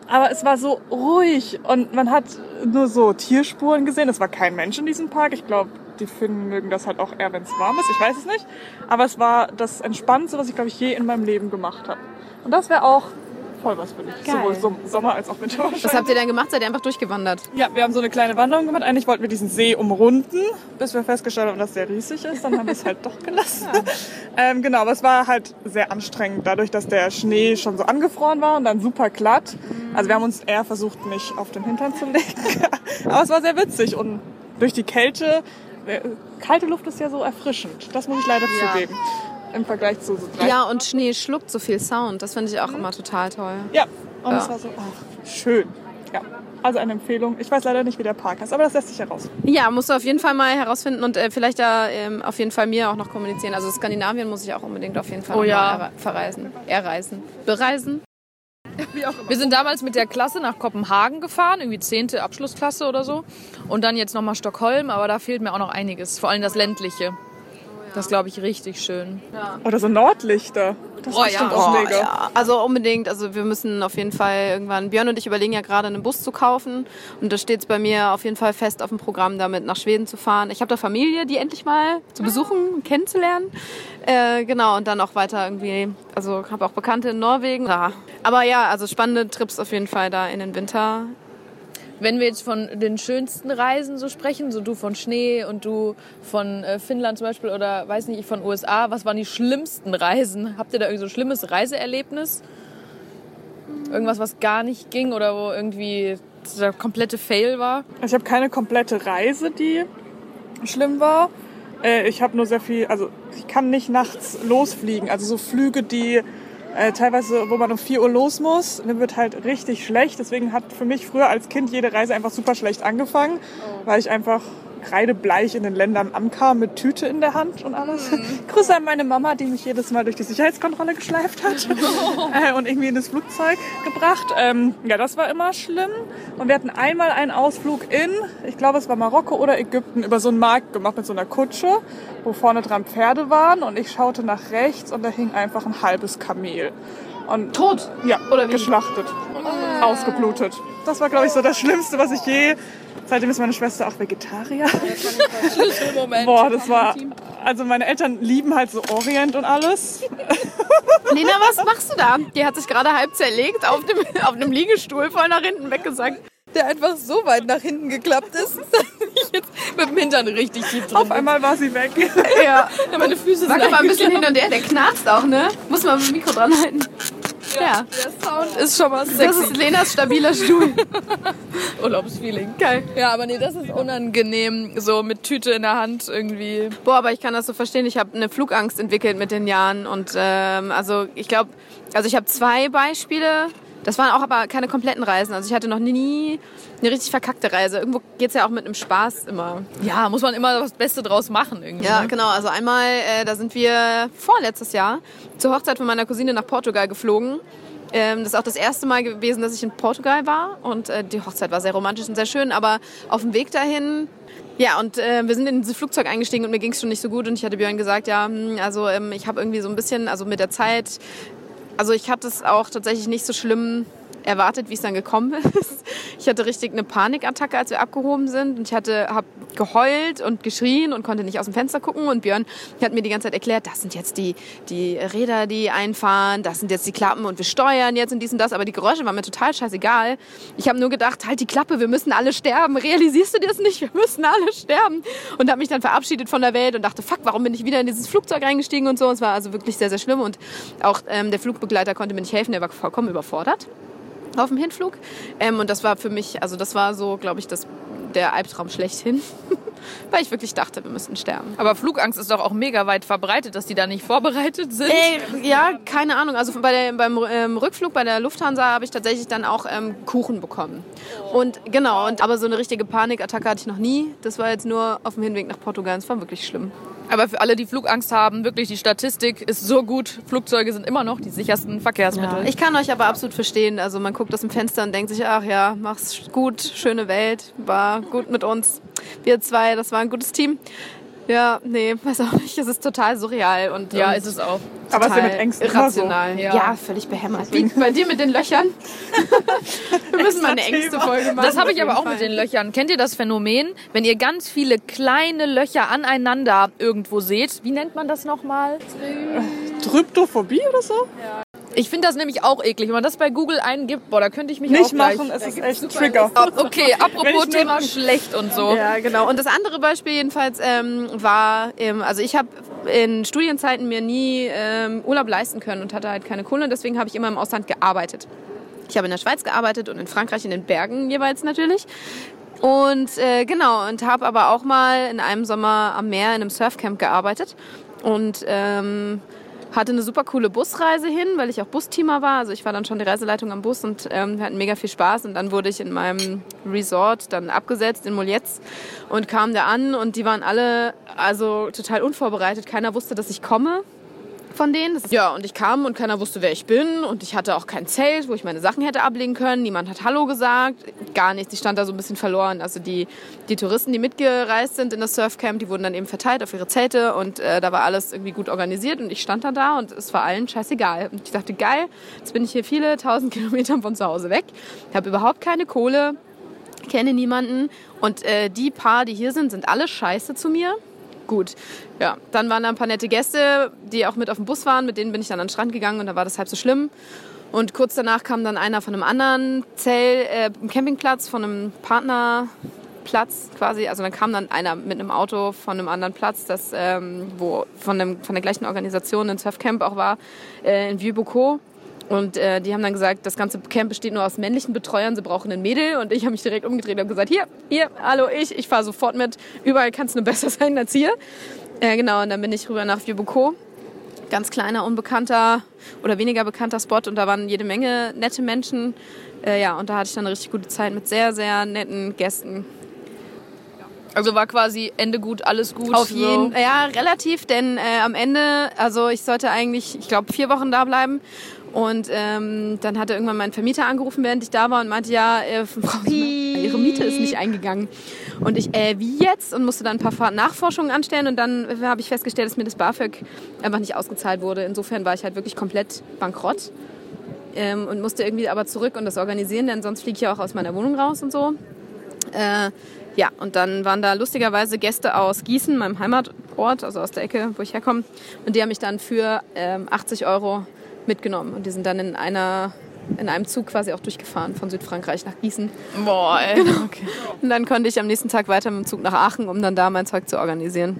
Aber es war so ruhig und man hat nur so Tierspuren gesehen. Es war kein Mensch in diesem Park. Ich glaube, die Finnen mögen das halt auch eher, wenn es warm ist. Ich weiß es nicht. Aber es war das Entspannendste, was ich, glaube ich, je in meinem Leben gemacht habe. Und das wäre auch voll was für mich. Geil. Sowohl Som- Sommer als auch Winter. Was habt ihr denn gemacht? Seid ihr einfach durchgewandert? Ja, wir haben so eine kleine Wanderung gemacht. Eigentlich wollten wir diesen See umrunden, bis wir festgestellt haben, dass der riesig ist. Dann haben wir es halt doch gelassen. ähm, genau, aber es war halt sehr anstrengend, dadurch, dass der Schnee schon so angefroren war und dann super glatt. Also wir haben uns eher versucht, nicht auf den Hintern zu legen. aber es war sehr witzig und durch die Kälte, äh, kalte Luft ist ja so erfrischend. Das muss ich leider zugeben. Im Vergleich zu so drei. Ja, und Schnee schluckt so viel Sound. Das finde ich auch immer total toll. Ja, und Ja. es war so ach, schön. Ja, also eine Empfehlung. Ich weiß leider nicht, wie der Park heißt, aber das lässt sich heraus. Ja, musst du auf jeden Fall mal herausfinden und äh, vielleicht da ähm, auf jeden Fall mir auch noch kommunizieren. Also Skandinavien muss ich auch unbedingt auf jeden Fall Oh ja. verreisen. Erreisen. Bereisen. Wir sind damals mit der Klasse nach Kopenhagen gefahren, irgendwie 10. Abschlussklasse oder so. Und dann jetzt nochmal Stockholm, aber da fehlt mir auch noch einiges. Vor allem das ländliche. Das glaube ich richtig schön. Oder so Nordlichter. Das Oh ist bestimmt ja. auch Oh, mega. ja. Also unbedingt, also wir müssen auf jeden Fall irgendwann, Björn und ich überlegen ja gerade einen Bus zu kaufen und da steht es bei mir auf jeden Fall fest auf dem Programm, damit nach Schweden zu fahren. Ich habe da Familie, die endlich mal zu besuchen, kennenzulernen. Äh, genau, und dann auch weiter irgendwie, also habe auch Bekannte in Norwegen. Ja. Aber ja, also spannende Trips auf jeden Fall da in den Winter. Wenn wir jetzt von den schönsten Reisen so sprechen, so du von Schnee und du von äh, Finnland zum Beispiel oder weiß nicht, ich von USA, was waren die schlimmsten Reisen? Habt ihr da irgendwie so ein schlimmes Reiseerlebnis? Irgendwas, was gar nicht ging oder wo irgendwie der komplette Fail war? Ich habe keine komplette Reise, die schlimm war. Äh, ich habe nur sehr viel, also ich kann nicht nachts losfliegen. Also so Flüge, die äh, teilweise, wo man um 4 Uhr los muss, mir wird halt richtig schlecht. Deswegen hat für mich früher als Kind jede Reise einfach super schlecht angefangen, weil ich einfach kreidebleich in den Ländern ankam mit Tüte in der Hand und alles. Grüße an meine Mama, die mich jedes Mal durch die Sicherheitskontrolle geschleift hat äh, und irgendwie in das Flugzeug gebracht. Ähm, ja, das war immer schlimm. Und wir hatten einmal einen Ausflug in, ich glaube es war Marokko oder Ägypten, über so einen Markt gemacht mit so einer Kutsche, wo vorne dran Pferde waren und ich schaute nach rechts und da hing einfach ein halbes Kamel. Und Tot? ja, Oder wie? geschlachtet, ausgeblutet. Das war, glaube ich, so das Schlimmste, was ich je. Seitdem ist meine Schwester auch Vegetarier. Moment. Boah, das war. Also meine Eltern lieben halt so Orient und alles. Lena, was machst du da? Die hat sich gerade halb zerlegt auf dem, auf einem Liegestuhl voll nach hinten weggesackt. Der einfach so weit nach hinten geklappt ist, dass ich jetzt mit dem Hintern richtig tief drin Auf einmal war sie weg. Ja. Ja, meine Füße sind Wackel mal ein bisschen hin und her, der knarzt auch, ne? Muss man mit dem Mikro dran halten. Ja. Der Sound ist schon mal Das sexy. ist Lenas stabiler Stuhl. Urlaubsfeeling. Geil. Ja, aber nee, das ist unangenehm, so mit Tüte in der Hand irgendwie. Boah, aber ich kann das so verstehen. Ich habe eine Flugangst entwickelt mit den Jahren. Und ähm, also ich glaube, also ich habe zwei Beispiele. Das waren auch aber keine kompletten Reisen. Also ich hatte noch nie eine richtig verkackte Reise. Irgendwo geht's ja auch mit einem Spaß immer. Ja, muss man immer das Beste draus machen irgendwie. Ja, genau. Also einmal, äh, da sind wir vorletztes Jahr zur Hochzeit von meiner Cousine nach Portugal geflogen. Ähm, das ist auch das erste Mal gewesen, dass ich in Portugal war. Und äh, die Hochzeit war sehr romantisch und sehr schön. Aber auf dem Weg dahin ja, und äh, wir sind in dieses Flugzeug eingestiegen und mir ging es schon nicht so gut. Und ich hatte Björn gesagt, ja, hm, also ähm, ich habe irgendwie so ein bisschen, also mit der Zeit, also ich hatte es auch tatsächlich nicht so schlimm erwartet, wie es dann gekommen ist. Ich hatte richtig eine Panikattacke, als wir abgehoben sind. Und ich hatte, habe geheult und geschrien und konnte nicht aus dem Fenster gucken. Und Björn hat mir die ganze Zeit erklärt, das sind jetzt die, die Räder, die einfahren, das sind jetzt die Klappen und wir steuern jetzt und dies und das. Aber die Geräusche waren mir total scheißegal. Ich habe nur gedacht, halt die Klappe, wir müssen alle sterben. Realisierst du das nicht? Wir müssen alle sterben. Und habe mich dann verabschiedet von der Welt und dachte, fuck, warum bin ich wieder in dieses Flugzeug reingestiegen und so. Es war also wirklich sehr, sehr schlimm. Und auch ähm, der Flugbegleiter konnte mir nicht helfen, der war vollkommen überfordert auf dem Hinflug. Ähm, und das war für mich, also das war so, glaube ich, das, der Albtraum schlechthin. Weil ich wirklich dachte, wir müssten sterben. Aber Flugangst ist doch auch mega weit verbreitet, dass die da nicht vorbereitet sind. Ey, ja, keine Ahnung. Also bei der, beim ähm, Rückflug bei der Lufthansa habe ich tatsächlich dann auch ähm, Kuchen bekommen. Und genau, und aber so eine richtige Panikattacke hatte ich noch nie. Das war jetzt nur auf dem Hinweg nach Portugal. Es war wirklich schlimm. Aber für alle, die Flugangst haben, wirklich die Statistik ist so gut. Flugzeuge sind immer noch die sichersten Verkehrsmittel. Ich kann euch aber absolut verstehen. Also man guckt aus dem Fenster und denkt sich, ach ja, mach's gut, schöne Welt, war gut mit uns. Wir zwei, das war ein gutes Team. Ja, nee, weiß auch nicht. Es ist total surreal und ja, und ist es auch. Aber es ist ja mit Ängsten immer so. irrational. Ja. Ja. völlig behämmert. Wie bei dir mit den Löchern. Wir müssen mal eine Thema. Folge machen. Das habe ich aber auch mit Fall. den Löchern. Kennt ihr das Phänomen, wenn ihr ganz viele kleine Löcher aneinander irgendwo seht? Wie nennt man das nochmal? Tryptophobie oder so? Ich finde das nämlich auch eklig. Wenn man das bei Google eingibt, boah, da könnte ich mich Nicht auch gleich... machen, es ist echt Trigger. Ab- Okay, apropos Thema schlecht und so. Ja, genau. Und das andere Beispiel jedenfalls ähm, war, ähm, also ich habe in Studienzeiten mir nie ähm, Urlaub leisten können und hatte halt keine Kohle. Deswegen habe ich immer im Ausland gearbeitet. Ich habe in der Schweiz gearbeitet und in Frankreich in den Bergen jeweils natürlich. Und äh, genau, und habe aber auch mal in einem Sommer am Meer in einem Surfcamp gearbeitet. Und ähm, hatte eine super coole Busreise hin, weil ich auch Busteamer war. Also ich war dann schon die Reiseleitung am Bus und ähm, wir hatten mega viel Spaß. Und dann wurde ich in meinem Resort dann abgesetzt in Moljetz und kam da an und die waren alle also total unvorbereitet. Keiner wusste, dass ich komme von denen. Ja, und ich kam und keiner wusste, wer ich bin. Und ich hatte auch kein Zelt, wo ich meine Sachen hätte ablegen können. Niemand hat Hallo gesagt. Gar nichts. Ich stand da so ein bisschen verloren. Also die, die Touristen, die mitgereist sind in das Surfcamp, die wurden dann eben verteilt auf ihre Zelte. Und äh, da war alles irgendwie gut organisiert. Und ich stand dann da und es war allen scheißegal. Und ich dachte, geil, jetzt bin ich hier viele tausend Kilometer von zu Hause weg. habe überhaupt keine Kohle, kenne niemanden. Und äh, die paar, die hier sind, sind alle scheiße zu mir. Gut, ja, dann waren da ein paar nette Gäste, die auch mit auf dem Bus waren. Mit denen bin ich dann an den Strand gegangen und da war das halb so schlimm. Und kurz danach kam dann einer von einem anderen Zell, äh, Campingplatz, von einem Partnerplatz quasi. Also dann kam dann einer mit einem Auto von einem anderen Platz, das ähm, wo von, einem, von der gleichen Organisation ein Surfcamp auch war, äh, in Vieux-Bocaux. Und äh, die haben dann gesagt, das ganze Camp besteht nur aus männlichen Betreuern, sie brauchen ein Mädel. Und ich habe mich direkt umgedreht und gesagt, hier, hier, hallo, ich, ich fahre sofort mit. Überall kann es nur besser sein als hier. Äh, genau, und dann bin ich rüber nach Vieux-Bocaux ganz kleiner, unbekannter oder weniger bekannter Spot und da waren jede Menge nette Menschen. Äh, ja, und da hatte ich dann eine richtig gute Zeit mit sehr, sehr netten Gästen. Also war quasi Ende gut, alles gut. Auf so. jeden ja, relativ, denn äh, am Ende, also ich sollte eigentlich, ich glaube, vier Wochen da bleiben. Und ähm, dann hatte irgendwann mein Vermieter angerufen, während ich da war und meinte, ja, äh, Frau Sommer, Ihre Miete ist nicht eingegangen. Und ich, äh, wie jetzt? Und musste dann ein paar Nachforschungen anstellen und dann habe ich festgestellt, dass mir das BAföG einfach nicht ausgezahlt wurde. Insofern war ich halt wirklich komplett bankrott ähm, und musste irgendwie aber zurück und das organisieren, denn sonst fliege ich ja auch aus meiner Wohnung raus und so. Äh, ja, und dann waren da lustigerweise Gäste aus Gießen, meinem Heimatort, also aus der Ecke, wo ich herkomme. Und die haben mich dann für ähm, 80 Euro mitgenommen. Und die sind dann in einer in einem Zug quasi auch durchgefahren von Südfrankreich nach Gießen. Boah, ey. Okay. Und dann konnte ich am nächsten Tag weiter mit dem Zug nach Aachen, um dann da mein Zeug zu organisieren.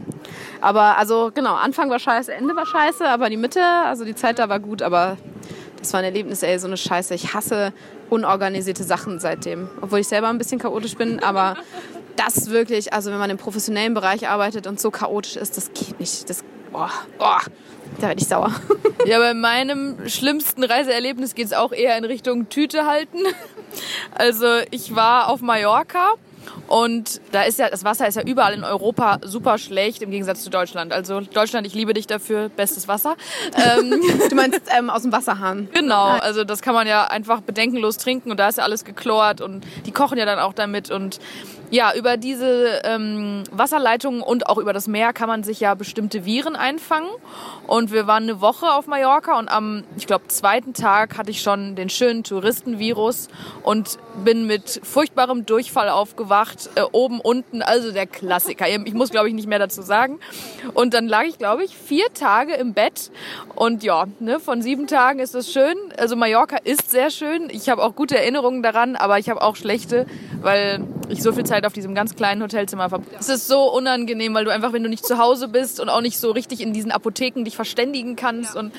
Aber also genau, Anfang war scheiße, Ende war scheiße, aber die Mitte, also die Zeit da war gut, aber das war ein Erlebnis, ey, so eine Scheiße. Ich hasse unorganisierte Sachen seitdem. Obwohl ich selber ein bisschen chaotisch bin, aber das wirklich, also wenn man im professionellen Bereich arbeitet und so chaotisch ist, das geht nicht. Das, oh, oh, da werde ich sauer. Ja, bei meinem schlimmsten Reiseerlebnis geht es auch eher in Richtung Tüte halten. Also ich war auf Mallorca und da ist ja, das Wasser ist ja überall in Europa super schlecht im Gegensatz zu Deutschland. Also Deutschland, ich liebe dich dafür, bestes Wasser. Ähm, Du meinst ähm, aus dem Wasserhahn? Genau, also das kann man ja einfach bedenkenlos trinken und da ist ja alles geklort und die kochen ja dann auch damit und ja, über diese ähm, Wasserleitungen und auch über das Meer kann man sich ja bestimmte Viren einfangen. Und wir waren eine Woche auf Mallorca und am, ich glaube, zweiten Tag hatte ich schon den schönen Touristenvirus und bin mit furchtbarem Durchfall aufgewacht, äh, oben, unten, also der Klassiker. Ich muss, glaube ich, nicht mehr dazu sagen. Und dann lag ich, glaube ich, vier Tage im Bett und ja, ne, von sieben Tagen ist das schön. Also Mallorca ist sehr schön. Ich habe auch gute Erinnerungen daran, aber ich habe auch schlechte, weil ich so viel Zeit auf diesem ganz kleinen Hotelzimmer verbracht. Es ist so unangenehm, weil du einfach, wenn du nicht zu Hause bist und auch nicht so richtig in diesen Apotheken dich verständigen kannst und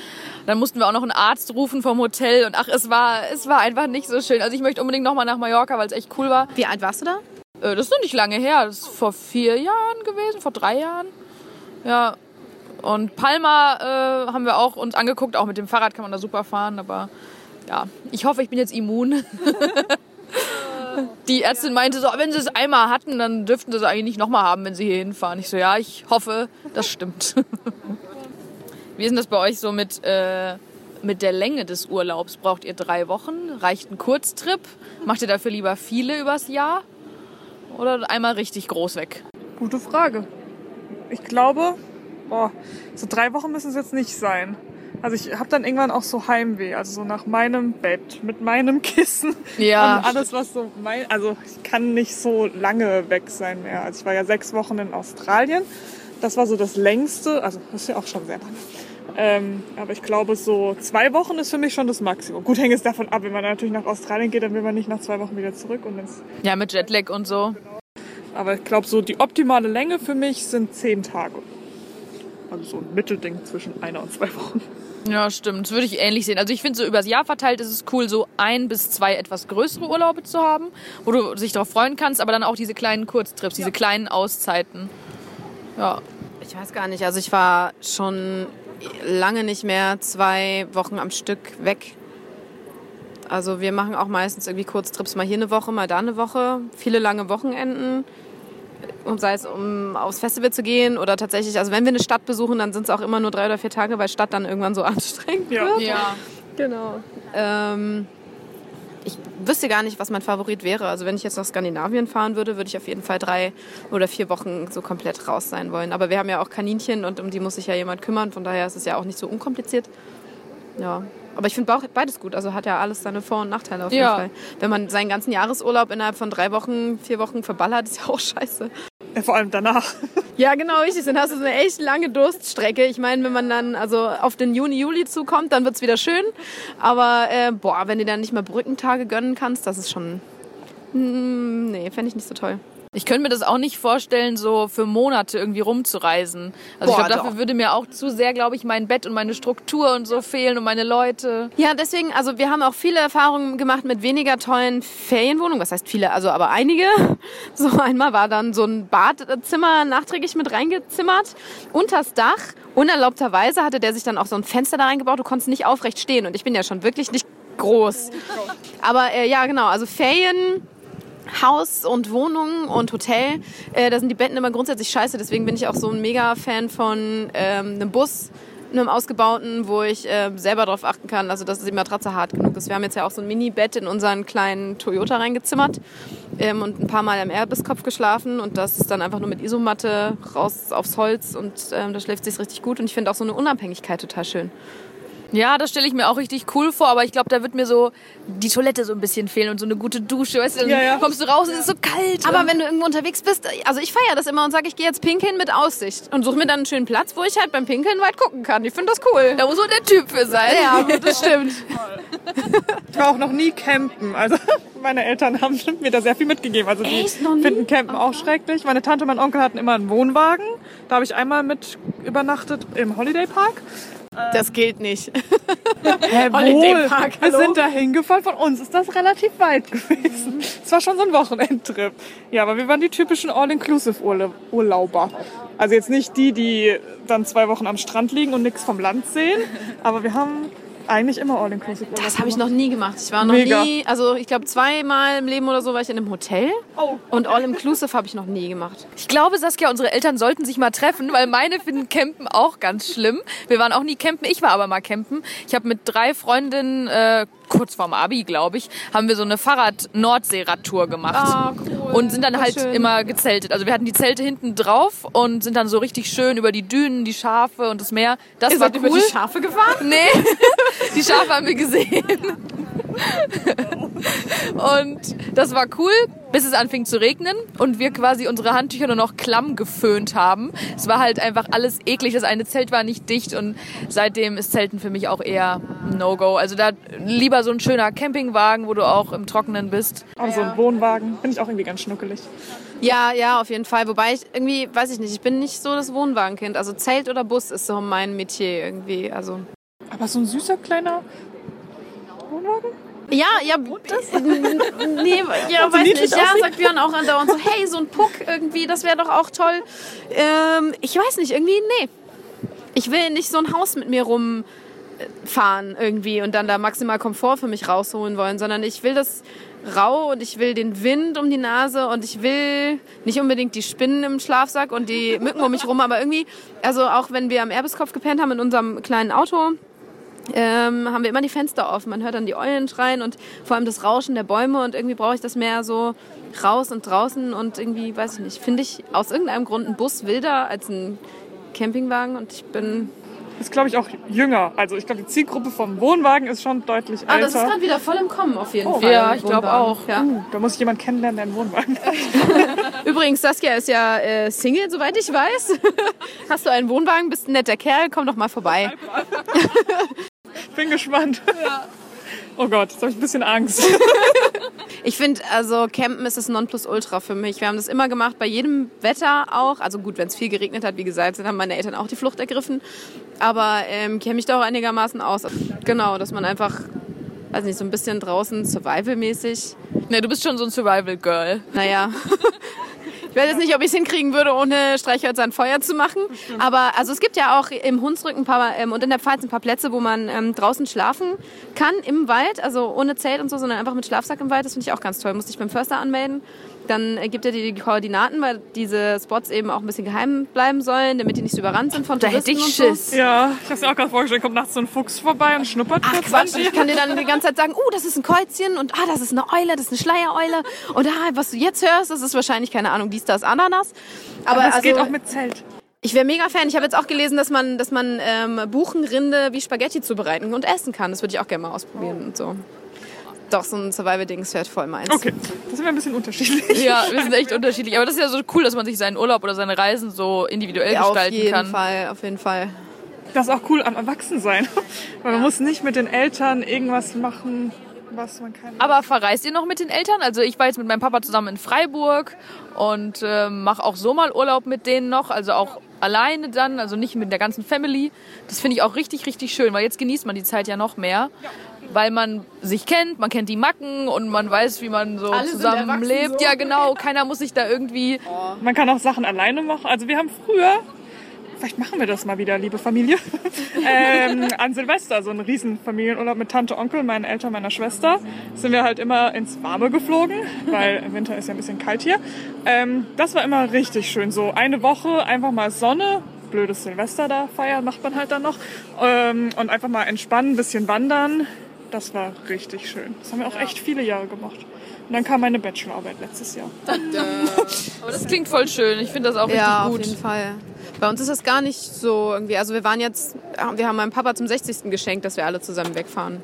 dann mussten wir auch noch einen Arzt rufen vom Hotel und ach, es war, es war einfach nicht so schön. Also ich möchte unbedingt nochmal nach Mallorca, weil es echt cool war. Wie alt warst du da? Äh, Das ist noch nicht lange her, das ist vor vier Jahren gewesen, vor drei Jahren. Ja. Und Palma äh, haben wir auch uns angeguckt, auch mit dem Fahrrad kann man da super fahren, aber ja, ich hoffe, ich bin jetzt immun. Die Ärztin meinte so, wenn sie es einmal hatten, dann dürften sie es eigentlich nicht nochmal haben, wenn sie hier hinfahren. Ich so, ja, ich hoffe, das stimmt. Wie ist denn das bei euch so mit, äh, mit der Länge des Urlaubs? Braucht ihr drei Wochen? Reicht ein Kurztrip? Macht ihr dafür lieber viele übers Jahr? Oder einmal richtig groß weg? Gute Frage. Ich glaube, boah, so drei Wochen müssen es jetzt nicht sein. Also ich habe dann irgendwann auch so Heimweh, also so nach meinem Bett, mit meinem Kissen Ja, und alles, was so mein, also ich kann nicht so lange weg sein mehr. Also ich war ja sechs Wochen in Australien. Das war so das längste, also das ist ja auch schon sehr lange. Ähm, aber ich glaube, so zwei Wochen ist für mich schon das Maximum. Gut, hängt es davon ab, wenn man natürlich nach Australien geht, dann will man nicht nach zwei Wochen wieder zurück. Und wenn's, Ja, mit Jetlag und so. aber ich glaube, so die optimale Länge für mich sind zehn Tage. Also so ein Mittelding zwischen einer und zwei Wochen. Ja, stimmt. Das würde ich ähnlich sehen. Also ich finde, so übers Jahr verteilt ist es cool, so ein bis zwei etwas größere Urlaube zu haben, wo du dich darauf freuen kannst, aber dann auch diese kleinen Kurztrips, diese kleinen Auszeiten. Ja. Ich weiß gar nicht. Also ich war schon lange nicht mehr zwei Wochen am Stück weg. Also wir machen auch meistens irgendwie Kurztrips, mal hier eine Woche, mal da eine Woche. Viele lange Wochenenden. Und sei es, um aufs Festival zu gehen oder tatsächlich, also wenn wir eine Stadt besuchen, dann sind es auch immer nur drei oder vier Tage, weil Stadt dann irgendwann so anstrengend Ja. wird. Ja. Genau. Ähm, ich wüsste gar nicht, was mein Favorit wäre. Also wenn ich jetzt nach Skandinavien fahren würde, würde ich auf jeden Fall drei oder vier Wochen so komplett raus sein wollen. Aber wir haben ja auch Kaninchen und um die muss sich ja jemand kümmern. Von daher ist es ja auch nicht so unkompliziert. Ja. Aber ich finde beides gut. Also hat ja alles seine Vor- und Nachteile auf jeden Ja. Fall. Wenn man seinen ganzen Jahresurlaub innerhalb von drei Wochen, vier Wochen verballert, ist ja auch scheiße. Ja, vor allem danach. Ja, genau, richtig. Dann hast du so eine echt lange Durststrecke. Ich meine, wenn man dann also auf den Juni, Juli zukommt, dann wird's wieder schön. Aber äh, boah, wenn du dann nicht mal Brückentage gönnen kannst, das ist schon. Mm, nee, fände ich nicht so toll. Ich könnte mir das auch nicht vorstellen, so für Monate irgendwie rumzureisen. Also Boah, ich glaube, dafür würde mir auch zu sehr, glaube ich, mein Bett und meine Struktur und so fehlen und meine Leute. Ja, deswegen, also wir haben auch viele Erfahrungen gemacht mit weniger tollen Ferienwohnungen. Was heißt viele? Also aber einige. So einmal war dann so ein Badzimmer nachträglich mit reingezimmert, unters Dach. Unerlaubterweise hatte der sich dann auch so ein Fenster da reingebaut. Du konntest nicht aufrecht stehen und ich bin ja schon wirklich nicht groß. Aber äh, ja, genau, also Ferien. Haus und Wohnung und Hotel, äh, da sind die Betten immer grundsätzlich scheiße. Deswegen bin ich auch so ein Mega-Fan von ähm, einem Bus, einem ausgebauten, wo ich äh, selber darauf achten kann, also dass die Matratze hart genug ist. Wir haben jetzt ja auch so ein Mini-Bett in unseren kleinen Toyota reingezimmert ähm, und ein paar Mal am Airbus-Kopf geschlafen und das ist dann einfach nur mit Isomatte raus aufs Holz und ähm, da schläft sich richtig gut und ich finde auch so eine Unabhängigkeit total schön. Ja, das stelle ich mir auch richtig cool vor, aber ich glaube, da wird mir so die Toilette so ein bisschen fehlen und so eine gute Dusche. Weißt du, dann Ja, ja. kommst du raus und es ist so kalt. Aber wenn du irgendwo unterwegs bist, also ich feiere das immer und sage, ich gehe jetzt pinkeln mit Aussicht und suche mir dann einen schönen Platz, wo ich halt beim Pinkeln weit gucken kann. Ich finde das cool. da muss so der Typ für sein. Ja, das stimmt. Ich war auch noch nie campen. Also meine Eltern haben mir da sehr viel mitgegeben. Also die Echt? Noch nie? finden Campen auch schrecklich. Meine Tante und mein Onkel hatten immer einen Wohnwagen. Da habe ich einmal mit übernachtet im Holiday Park. Das gilt nicht. Wohl. Park, Wir sind da hingefahren. Von uns ist das relativ weit gewesen. Es war schon so ein Wochenendtrip. Ja, aber wir waren die typischen All-Inclusive-Urlauber. Also jetzt nicht die, die dann zwei Wochen am Strand liegen und nichts vom Land sehen. Aber wir haben eigentlich immer All-Inclusive-Urlaub Das habe ich noch nie gemacht. Ich war noch Mega. nie, also ich glaube zweimal im Leben oder so war ich in einem Hotel. Oh. Und All-Inclusive habe ich noch nie gemacht. Ich glaube, Saskia, unsere Eltern sollten sich mal treffen, weil meine finden Campen auch ganz schlimm. Wir waren auch nie campen, ich war aber mal campen. Ich habe mit drei Freundinnen, äh, kurz vorm Abi, glaube ich, haben wir so eine Fahrrad-Nordsee-Radtour gemacht. Ah, cool. Und sind dann halt schön. immer gezeltet. Also wir hatten die Zelte hinten drauf und sind dann so richtig schön über die Dünen, die Schafe und das Meer. Das Ihr war seid cool. über die Schafe gefahren? Nee, die Schafe haben wir gesehen. Und das war cool, bis es anfing zu regnen und wir quasi unsere Handtücher nur noch klamm geföhnt haben. Es war halt einfach alles eklig. Das eine Zelt war nicht dicht und seitdem ist Zelten für mich auch eher No-Go. Also da lieber so ein schöner Campingwagen, wo du auch im Trockenen bist. Auch so ein Wohnwagen. Finde ich auch irgendwie ganz schnuckelig. Ja, ja, auf jeden Fall. Wobei ich irgendwie, weiß ich nicht, ich bin nicht so das Wohnwagenkind. Also Zelt oder Bus ist so mein Metier irgendwie. Also Aber so ein süßer kleiner Wohnwagen? Ja, ja, das, nee, ja, weiß nicht. Ja, sagt Björn auch andauernd so, hey, so ein Puck irgendwie, das wäre doch auch toll. Ähm, ich weiß nicht, irgendwie, nee. Ich will nicht so ein Haus mit mir rumfahren irgendwie und dann da maximal Komfort für mich rausholen wollen, sondern ich will das rau und ich will den Wind um die Nase und ich will nicht unbedingt die Spinnen im Schlafsack und die Mücken um mich rum, aber irgendwie, also auch wenn wir am Erbiskopf gepennt haben in unserem kleinen Auto, ähm, haben wir immer die Fenster offen. Man hört dann die Eulen schreien und vor allem das Rauschen der Bäume und irgendwie brauche ich das mehr so raus und draußen und irgendwie, weiß ich nicht, finde ich aus irgendeinem Grund einen Bus wilder als ein Campingwagen und ich bin... Ist, glaube ich, auch jünger. Also ich glaube, die Zielgruppe vom Wohnwagen ist schon deutlich Ah, das ist älter. gerade wieder voll im Kommen auf jeden Oh, Fall. ja, ich glaub Wohnwagen. auch. Ja. Uh, da muss ich jemand kennenlernen, der einen Wohnwagen hat. Übrigens, Saskia ist ja äh, Single, soweit ich weiß. Hast du einen Wohnwagen, bist ein netter Kerl, komm doch mal vorbei. Bin gespannt. Oh Gott, jetzt habe ich ein bisschen Angst. Ich finde, also Campen ist das Nonplusultra für mich. Wir haben das immer gemacht, bei jedem Wetter auch. Also gut, wenn es viel geregnet hat, wie gesagt, dann haben meine Eltern auch die Flucht ergriffen. Aber ähm, kenne mich da auch einigermaßen aus. Genau, dass man einfach, weiß nicht, so ein bisschen draußen Survival-mäßig. Ne, du bist schon so ein Survival-Girl. Naja. Ich weiß jetzt nicht, ob ich es hinkriegen würde, ohne Streichhölzer ein Feuer zu machen. Aber also es gibt ja auch im Hunsrück ein paar ähm, und in der Pfalz ein paar Plätze, wo man ähm, draußen schlafen kann im Wald, also ohne Zelt und so, sondern einfach mit Schlafsack im Wald. Das finde ich auch ganz toll. Musste ich beim Förster anmelden. Dann gibt er dir die Koordinaten, weil diese Spots eben auch ein bisschen geheim bleiben sollen, damit die nicht so überrannt sind von Da hätte Touristen ich und Schiss. so. Ja, ich habe mir auch gerade vorgestellt, kommt nachts so ein Fuchs vorbei und schnuppert Ach kurz Quatsch, an ich kann dir dann die ganze Zeit sagen, oh, das ist ein Käuzchen und ah, das ist eine Eule, das ist eine Schleiereule und ah, was du jetzt hörst, das ist wahrscheinlich, keine Ahnung, dies, das, Ananas. Aber, Aber es also, geht auch mit Zelt. ich wäre mega Fan. Ich habe jetzt auch gelesen, dass man, dass man ähm, Buchenrinde wie Spaghetti zubereiten und essen kann. Das würde ich auch gerne mal ausprobieren und so. Doch, so ein Survival-Dings fährt voll meins. Okay, das sind wir ein bisschen unterschiedlich. Ja, wir sind echt unterschiedlich. Aber das ist ja so cool, dass man sich seinen Urlaub oder seine Reisen so individuell Ja, auf gestalten jeden kann. Fall, auf jeden Fall. Das ist auch cool am Erwachsensein. Weil man muss nicht mit den Eltern irgendwas machen, was man kann. Aber verreist ihr noch mit den Eltern? Also ich war jetzt mit meinem Papa zusammen in Freiburg und äh, mache auch so mal Urlaub mit denen noch. Also auch alleine dann, also nicht mit der ganzen Family. Das finde ich auch richtig, richtig schön, weil jetzt genießt man die Zeit ja noch mehr. Weil man sich kennt, man kennt die Macken und man weiß, wie man so Alle sind zusammen erwachsen lebt. so. Ja, genau. Keiner muss sich da irgendwie. Man kann auch Sachen alleine machen. Also wir haben früher, vielleicht machen wir das mal wieder, liebe Familie, ähm, an Silvester so einen riesen Familienurlaub mit Tante, Onkel, meinen Eltern, meiner Schwester. Sind wir halt immer ins Warme geflogen, weil im Winter ist ja ein bisschen kalt hier. Ähm, das war immer richtig schön. So eine Woche einfach mal Sonne, blödes Silvester da feiern macht man halt dann noch. Ähm, und einfach mal entspannen, ein bisschen wandern. Das war richtig schön. Das haben wir auch echt viele Jahre gemacht. Und dann kam meine Bachelorarbeit letztes Jahr. Aber das klingt voll schön. Ich finde das auch Ja, auf richtig jeden gut. Fall. Bei uns ist das gar nicht so irgendwie. Also wir waren jetzt, wir haben meinem Papa zum 60. geschenkt, dass wir alle zusammen wegfahren.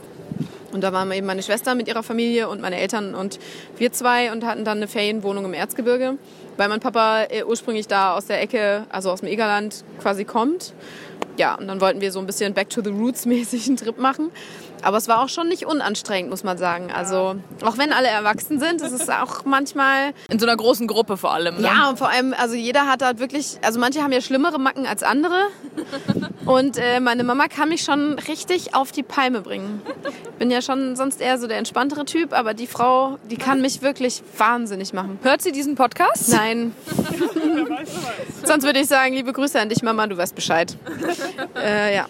Und da waren eben meine Schwester mit ihrer Familie und meine Eltern und wir zwei und hatten dann eine Ferienwohnung im Erzgebirge, weil mein Papa äh, ursprünglich da aus der Ecke, also aus dem Egerland quasi kommt. Ja, und dann wollten wir so ein bisschen Back to the Roots mäßig einen Trip machen. Aber es war auch schon nicht unanstrengend, muss man sagen. Also, auch wenn alle erwachsen sind, ist es auch manchmal In so einer großen Gruppe vor allem. Ne? ja, und vor allem, also jeder hat da wirklich, also manche haben ja schlimmere Macken als andere. Und äh, meine Mama kann mich schon richtig auf die Palme bringen. Bin ja schon sonst eher so der entspanntere Typ, aber die Frau, die kann mich wirklich wahnsinnig machen. Hört sie diesen Podcast? Nein. sonst würde ich sagen, liebe Grüße an dich, Mama, du weißt Bescheid. Äh, ja.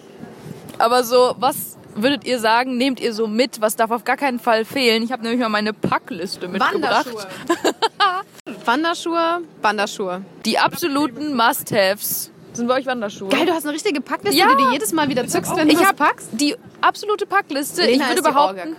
Aber so, was würdet ihr sagen, nehmt ihr so mit? Was darf auf gar keinen Fall fehlen? Ich habe nämlich mal meine Packliste mitgebracht. Wanderschuhe, Wanderschuhe. Die absoluten Must-Haves. Sind bei euch Wanderschuhe? Geil, du hast eine richtige Packliste, Ja. die du jedes Mal wieder zückst, wenn du Ich was packst. die absolute Packliste. Lena ich würde behaupten.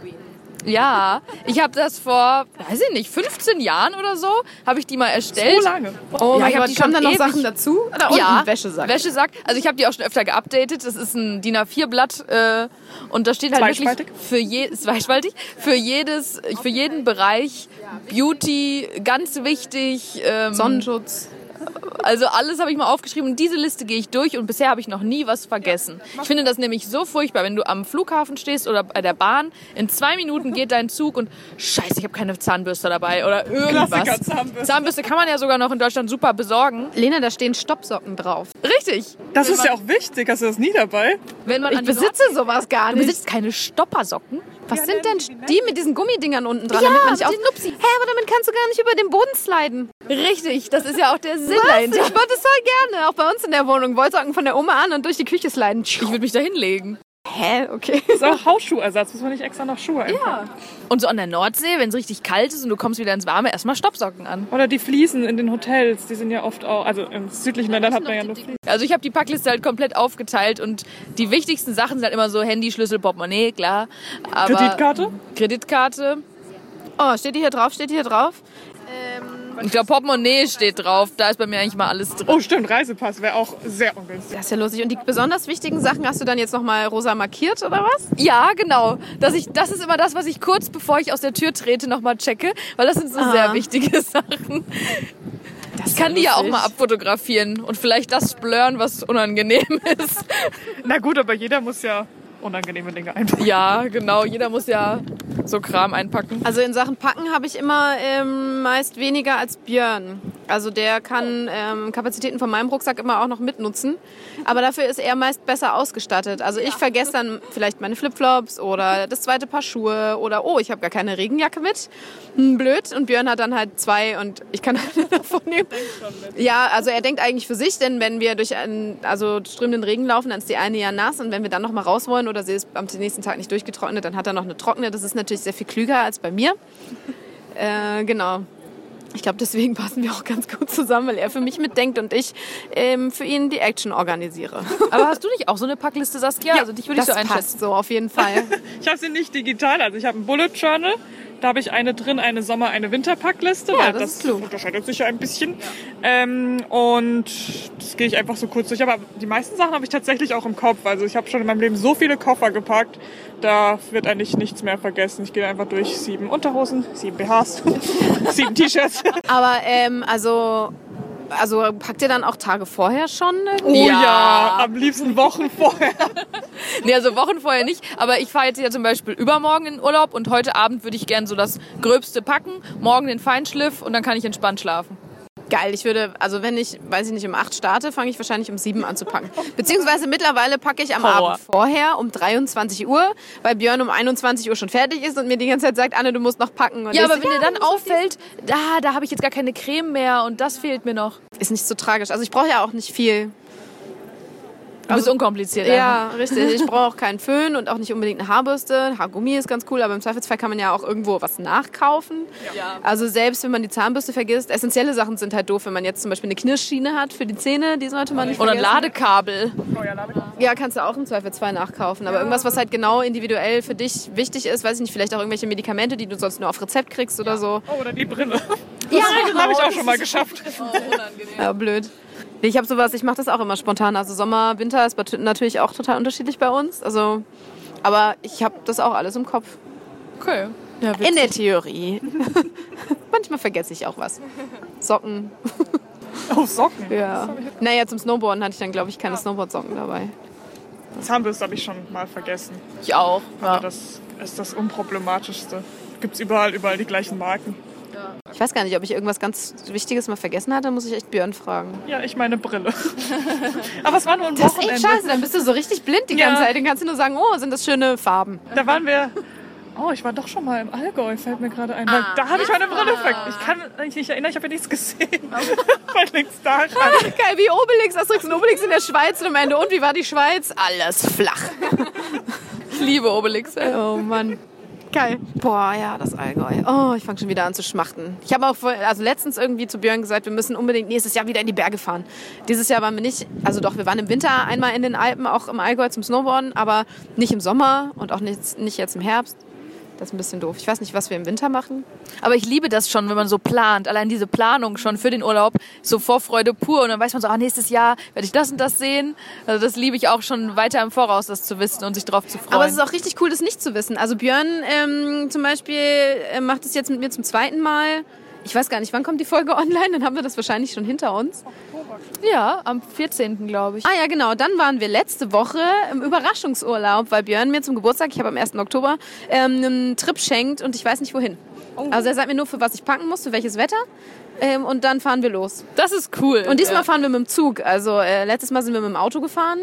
Ja, ich habe das vor, weiß ich nicht, 15 Jahren oder so, habe ich die mal erstellt. So lange. Oh Ja, ich hab Gott, die kommen schon da noch ewig- Sachen dazu? Oder unten ja, Wäschesack? Wäschesack. Also ich habe die auch schon öfter geupdatet. Das ist ein DIN A4-Blatt äh, und da steht halt wirklich Zweispaltig? für je, zweispaltig für jedes, für jeden Bereich Beauty ganz wichtig. Ähm, Sonnenschutz. Also alles habe ich mal aufgeschrieben und diese Liste gehe ich durch und bisher habe ich noch nie was vergessen. Ich finde das nämlich so furchtbar, wenn du am Flughafen stehst oder bei der Bahn, in zwei Minuten geht dein Zug und scheiße, ich habe keine Zahnbürste dabei oder irgendwas. Klassiker, Zahnbürste. Zahnbürste kann man ja sogar noch in Deutschland super besorgen. Lena, da stehen Stoppsocken drauf. Richtig. Das Wenn ist man- ja auch wichtig. Hast du das nie dabei? Wenn man Ich besitze sowas gar Du nicht. besitzt keine Stoppersocken? Was sind denn die mit diesen Gummidingern unten dran, Ja, damit man nicht auf... den Nupsi. Hä, aber damit kannst du gar nicht über den Boden sliden. Richtig, das ist ja auch der Sinn Was? dahinter. Ich wollte es voll gerne. Auch bei uns in der Wohnung. Wollsocken von der Oma an und durch die Küche sliden. Ich würde mich da hinlegen. Hä, okay. Das ist auch Hausschuhersatz. Muss man nicht extra noch Schuhe einpacken. Und so an der Nordsee, wenn es richtig kalt ist und du kommst wieder ins Warme, erstmal Stoppsocken an. Oder die Fliesen in den Hotels. Die sind ja oft auch, also in südlichen Ländern hat man ja nur Fliesen. Also ich habe die Packliste halt komplett aufgeteilt und die wichtigsten Sachen sind halt immer so Handy, Schlüssel, Portemonnaie, klar. Aber Kreditkarte? Kreditkarte. Oh, steht die hier drauf? Steht die hier drauf? Ich glaube, Portemonnaie steht drauf. Da ist bei mir eigentlich mal alles drin. Oh stimmt, Reisepass wäre auch sehr ungünstig. Das ist ja lustig. Und die besonders wichtigen Sachen hast du dann jetzt nochmal rosa markiert, oder was? Ja, genau. Dass ich, das ist immer das, was ich kurz bevor ich aus der Tür trete nochmal checke, weil das sind so Ah. sehr wichtige Sachen. Das Ich kann die ja auch mal abfotografieren und vielleicht das blurren, was unangenehm ist. Na gut, aber jeder muss ja unangenehme Dinge einpacken. Ja, genau. Jeder muss ja so Kram einpacken. Also in Sachen Packen habe ich immer ähm, meist weniger als Björn. Also der kann ähm, Kapazitäten von meinem Rucksack immer auch noch mitnutzen. Aber dafür ist er meist besser ausgestattet. Also ich vergesse dann vielleicht meine Flipflops oder das zweite Paar Schuhe oder oh, ich habe gar keine Regenjacke mit. Hm, blöd. Und Björn hat dann halt zwei und ich kann eine davon nehmen. Ja, also er denkt eigentlich für sich, denn wenn wir durch einen also strömenden Regen laufen, dann ist die eine ja nass und wenn wir dann noch mal raus wollen oder sie ist am nächsten Tag nicht durchgetrocknet, dann hat er noch eine trockene. Das ist natürlich sehr viel klüger als bei mir. Äh, genau. Ich glaube, deswegen passen wir auch ganz gut zusammen, weil er für mich mitdenkt und ich ähm, für ihn die Action organisiere. Aber hast du nicht auch so eine Packliste, Saskia? also dich würde ich das so einschätzen. passt so auf jeden Fall. Ich habe sie nicht digital, also ich habe ein Bullet Journal. Da habe ich eine drin, eine Sommer-, eine Winterpackliste. Ja, weil das ist klug. unterscheidet sich ja ein bisschen. Ähm, und das gehe ich einfach so kurz durch. Aber die meisten Sachen habe ich tatsächlich auch im Kopf. Also ich habe schon in meinem Leben so viele Koffer gepackt, da wird eigentlich nichts mehr vergessen. Ich gehe einfach durch sieben Unterhosen, sieben BHs, sieben T-Shirts. Aber ähm, also, also packt ihr dann auch Tage vorher schon? Oh irgendwie? ja. Ja. am liebsten Wochen vorher. Nee, also Wochen vorher nicht. Aber ich fahre jetzt ja zum Beispiel übermorgen in den Urlaub und heute Abend würde ich gern so das Gröbste packen, morgen den Feinschliff und dann kann ich entspannt schlafen. Geil, ich würde, also wenn ich, weiß ich nicht, um acht starte, fange ich wahrscheinlich um sieben an zu packen. Beziehungsweise mittlerweile packe ich am Horror. Abend vorher um 23 Uhr, weil Björn um 21 Uhr schon fertig ist und mir die ganze Zeit sagt, Anne, du musst noch packen. Und Ja, aber so, wenn dir dann auffällt, da, da habe ich jetzt gar keine Creme mehr und das fehlt mir noch. ist nicht so tragisch. Also ich brauche ja auch nicht viel. Du bist unkompliziert. Ja, richtig. Ich brauche auch keinen Föhn und auch nicht unbedingt eine Haarbürste. Haargummi ist ganz cool, aber im Zweifelsfall kann man ja auch irgendwo was nachkaufen. Ja. Also selbst wenn man die Zahnbürste vergisst, essentielle Sachen sind halt doof, wenn man jetzt zum Beispiel eine Knirschschiene hat für die Zähne, die sollte man nicht Oder ein vergessen. Ladekabel. Ja, kannst du auch im Zweifelsfall nachkaufen. Aber irgendwas, was halt genau individuell für dich wichtig ist, weiß ich nicht, vielleicht auch irgendwelche Medikamente, die du sonst nur auf Rezept kriegst oder so. Oh, oder die Brille. Ja, Das habe ich auch schon mal geschafft. Ja, blöd. Nee, Ich habe sowas, ich mache das auch immer spontan. Also Sommer, Winter ist natürlich auch total unterschiedlich bei uns. Also, aber ich habe das auch alles im Kopf. Okay. Ja, In der Theorie. Manchmal vergesse ich auch was. Socken. Oh, Socken. Ja. Naja, zum Snowboarden hatte ich dann, glaube ich, keine Snowboardsocken dabei. Zahnbürste habe ich schon mal vergessen. ich auch. Aber Ja. das ist das Unproblematischste. Gibt's überall, überall die gleichen Marken. Ich weiß gar nicht, ob ich irgendwas ganz Wichtiges mal vergessen hatte, muss ich echt Björn fragen. Ja, ich meine Brille. Aber es war nur ein Das ist Wochenende. echt scheiße, dann bist du so richtig blind die Ja. ganze Zeit. Dann kannst du nur sagen, oh, sind das schöne Farben. Da waren wir. Oh, ich war doch schon mal im Allgäu, fällt mir gerade ein. Weil da habe ich meine Brille vergessen. Ich kann mich nicht erinnern, ich habe ja nichts gesehen. Weil links daran. Geil, wie Obelix, Asterix und Obelix in der Schweiz und am Ende. Und wie war die Schweiz? Alles flach. Ich liebe Obelix. Oh Mann. Geil. Boah, ja, das Allgäu. Oh, ich fange schon wieder an zu schmachten. Ich habe auch vor, also letztens irgendwie zu Björn gesagt, wir müssen unbedingt nächstes Jahr wieder in die Berge fahren. Dieses Jahr waren wir nicht, also doch, wir waren im Winter einmal in den Alpen, auch im Allgäu zum Snowboarden, aber nicht im Sommer und auch nicht, nicht jetzt im Herbst. Das ist ein bisschen doof. Ich weiß nicht, was wir im Winter machen. Aber ich liebe das schon, wenn man so plant. Allein diese Planung schon für den Urlaub, so Vorfreude pur. Und dann weiß man so, ah, nächstes Jahr werde ich das und das sehen. Also das liebe ich auch schon weiter im Voraus, das zu wissen und sich darauf zu freuen. Aber es ist auch richtig cool, das nicht zu wissen. Also Björn ähm, zum Beispiel äh, macht es jetzt mit mir zum zweiten Mal. Ich weiß gar nicht, wann kommt die Folge online? Dann haben wir das wahrscheinlich schon hinter uns. ja, am 14. glaube ich. Ah ja, genau. Dann waren wir letzte Woche im Überraschungsurlaub, weil Björn mir zum Geburtstag, ich habe am 1. Oktober, ähm, einen Trip schenkt und ich weiß nicht wohin. Also er sagt mir nur, für was ich packen muss, für welches Wetter. Ähm, und dann fahren wir los. Das ist cool. Und diesmal ja. fahren wir mit dem Zug. Also äh, letztes Mal sind wir mit dem Auto gefahren.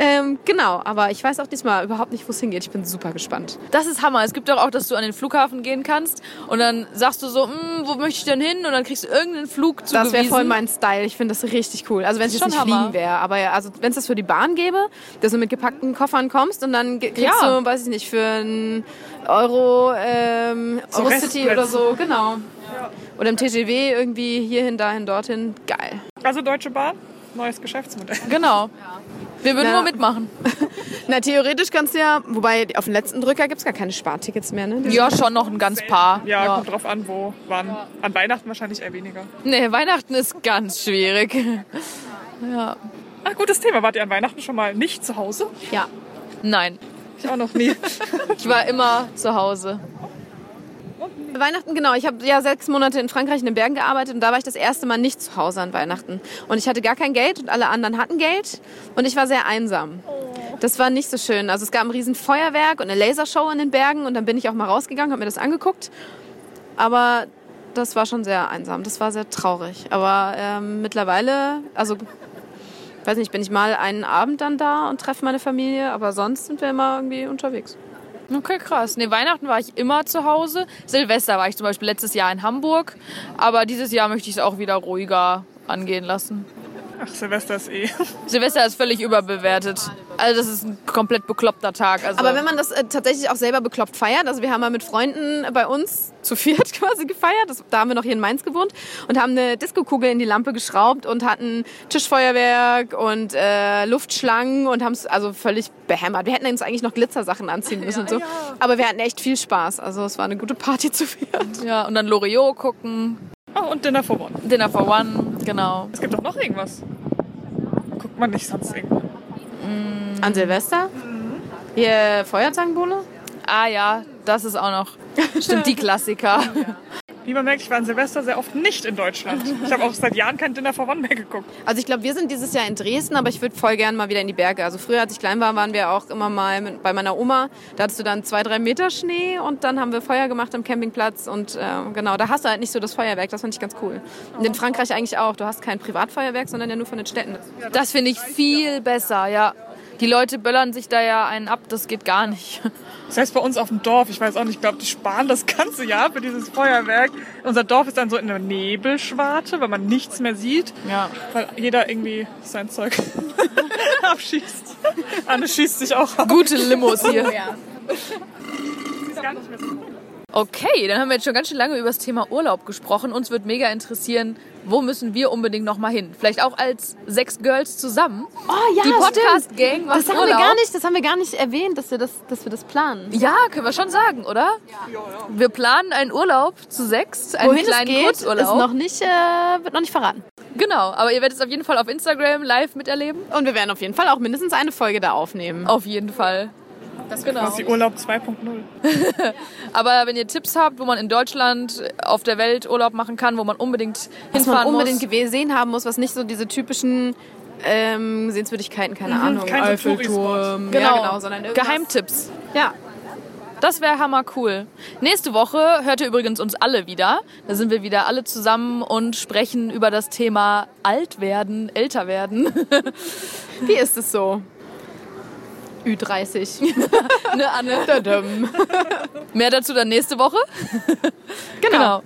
Ähm, genau, aber ich weiß auch diesmal überhaupt nicht, wo es hingeht. Ich bin super gespannt. Das ist Hammer. Es gibt doch auch, dass du an den Flughafen gehen kannst und dann sagst du so, "Hm, wo möchte ich denn hin? Und dann kriegst du irgendeinen Flug zugewiesen. Das wäre voll mein Style. Ich finde das richtig cool. Also wenn es jetzt nicht Hammer. fliegen wäre, aber ja, also wenn es das für die Bahn gäbe, dass du mit gepackten Koffern kommst und dann kriegst Ja. du, weiß ich nicht, für einen Euro, ähm, So Eurocity oder Restplätze. so, genau. Oder im TGW irgendwie hierhin, dahin, dorthin. Geil. Also Deutsche Bahn, neues Geschäftsmodell. Genau. Wir würden Ja. nur mitmachen. Na, theoretisch kannst du ja, wobei auf den letzten Drücker gibt es gar keine Spartickets mehr, ne? Ja, schon noch ein ganz paar. Ja, kommt drauf an, wo, wann. An Weihnachten wahrscheinlich eher weniger. Nee, Weihnachten ist ganz schwierig. Ja. Ah, gutes Thema. Wart ihr an Weihnachten schon mal nicht zu Hause? Ja. Nein. Ich auch noch nie. Ich war immer zu Hause. Weihnachten, genau. Ich habe ja sechs Monate in Frankreich in den Bergen gearbeitet und da war ich das erste Mal nicht zu Hause an Weihnachten. Und ich hatte gar kein Geld und alle anderen hatten Geld und ich war sehr einsam. Das war nicht so schön. Also es gab ein riesen Feuerwerk und eine Lasershow in den Bergen und dann bin ich auch mal rausgegangen, habe mir das angeguckt. Aber das war schon sehr einsam. Das war sehr traurig. Aber ähm, mittlerweile, also weiß nicht, bin ich mal einen Abend dann da und treffe meine Familie, aber sonst sind wir immer irgendwie unterwegs. Okay, krass. Nee, Weihnachten war ich immer zu Hause. Silvester war ich zum Beispiel letztes Jahr in Hamburg. Aber dieses Jahr möchte ich es auch wieder ruhiger angehen lassen. Ach, Silvester ist eh. Silvester ist völlig überbewertet. Also das ist ein komplett bekloppter Tag. Also Aber wenn man das äh, tatsächlich auch selber bekloppt feiert, also wir haben mal mit Freunden bei uns zu viert quasi gefeiert, das, da haben wir noch hier in Mainz gewohnt und haben eine Diskokugel in die Lampe geschraubt und hatten Tischfeuerwerk und äh, Luftschlangen und haben es also völlig behämmert. Wir hätten uns eigentlich noch Glitzersachen anziehen müssen und so, aber wir hatten echt viel Spaß. Also es war eine gute Party zu viert. ja, und dann Loriot gucken, Oh, und Dinner for One. Dinner for One, genau. Es gibt doch noch irgendwas. Guckt man nicht sonst irgendwo. An Silvester? Hier Feuerzangenbowle? Ah ja, das ist auch noch. Stimmt, die Klassiker. Wie man merkt, ich war an Silvester sehr oft nicht in Deutschland. Ich habe auch seit Jahren kein Dinner for One mehr geguckt. Also ich glaube, wir sind dieses Jahr in Dresden, aber ich würde voll gern mal wieder in die Berge. Also früher, als ich klein war, waren wir auch immer mal mit, bei meiner Oma. Da hattest du dann zwei, drei Meter Schnee und dann haben wir Feuer gemacht am Campingplatz und äh, genau, da hast du halt nicht so das Feuerwerk. Das fand ich ganz cool. Und in Frankreich eigentlich auch. Du hast kein Privatfeuerwerk, sondern ja nur von den Städten. Das finde ich viel besser, ja. Die Leute böllern sich da ja einen ab, das geht gar nicht. Das heißt bei uns auf dem Dorf, ich weiß auch nicht, ich glaube, die sparen das ganze Jahr für dieses Feuerwerk. Unser Dorf ist dann so in der Nebelschwarte, weil man nichts mehr sieht, Ja. weil jeder irgendwie sein Zeug abschießt. Anne schießt sich auch ab. Gute Limos hier. Okay, dann haben wir jetzt schon ganz schön lange über das Thema Urlaub gesprochen. Uns wird mega interessieren, wo müssen wir unbedingt noch mal hin? Vielleicht auch als sechs Girls zusammen. Oh ja, Die Podcast-Gang macht Das haben Urlaub. wir gar nicht, das haben wir gar nicht erwähnt, dass wir das, dass wir das planen. Ja, können wir schon sagen, oder? Wir planen einen Urlaub zu sechs, einen Wohin es kleinen geht, ist Kurzurlaub. noch nicht, äh, wird noch nicht verraten. Genau, aber ihr werdet es auf jeden Fall auf Instagram live miterleben. Und wir werden auf jeden Fall auch mindestens eine Folge da aufnehmen. Auf jeden Fall. Das genau. Ist die Urlaub 2.0. Aber wenn ihr Tipps habt, wo man in Deutschland, auf der Welt Urlaub machen kann, wo man unbedingt was man hinfahren unbedingt muss. gesehen haben muss, was nicht so diese typischen ähm, Sehenswürdigkeiten, keine Ahnung, kein Eiffelturm, Genau, ja, genau, sondern irgendwas. Geheimtipps. Ja, Das wäre hammer cool. Nächste Woche hört ihr übrigens uns alle wieder. Da sind wir wieder alle zusammen und sprechen über das Thema alt werden, älter werden. wie ist es so? Ü30. ne, Anne? Dadum. Mehr dazu dann nächste Woche. genau.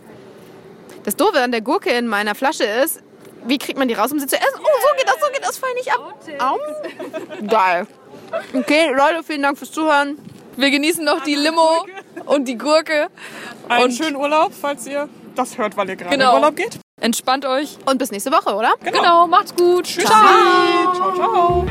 Das Doofe an der Gurke in meiner Flasche ist, wie kriegt man die raus, um sie zu essen? Oh, so geht das, so geht das, fall nicht ab. Au. Geil. Okay, Leute, vielen Dank fürs Zuhören. Wir genießen noch die Limo und die Gurke. Einen Und- schönen Urlaub, falls ihr das hört, weil ihr gerade Genau. in Urlaub geht. Entspannt euch. Und bis nächste Woche, oder? Genau, macht's gut. Tschüss. Ciao, ciao.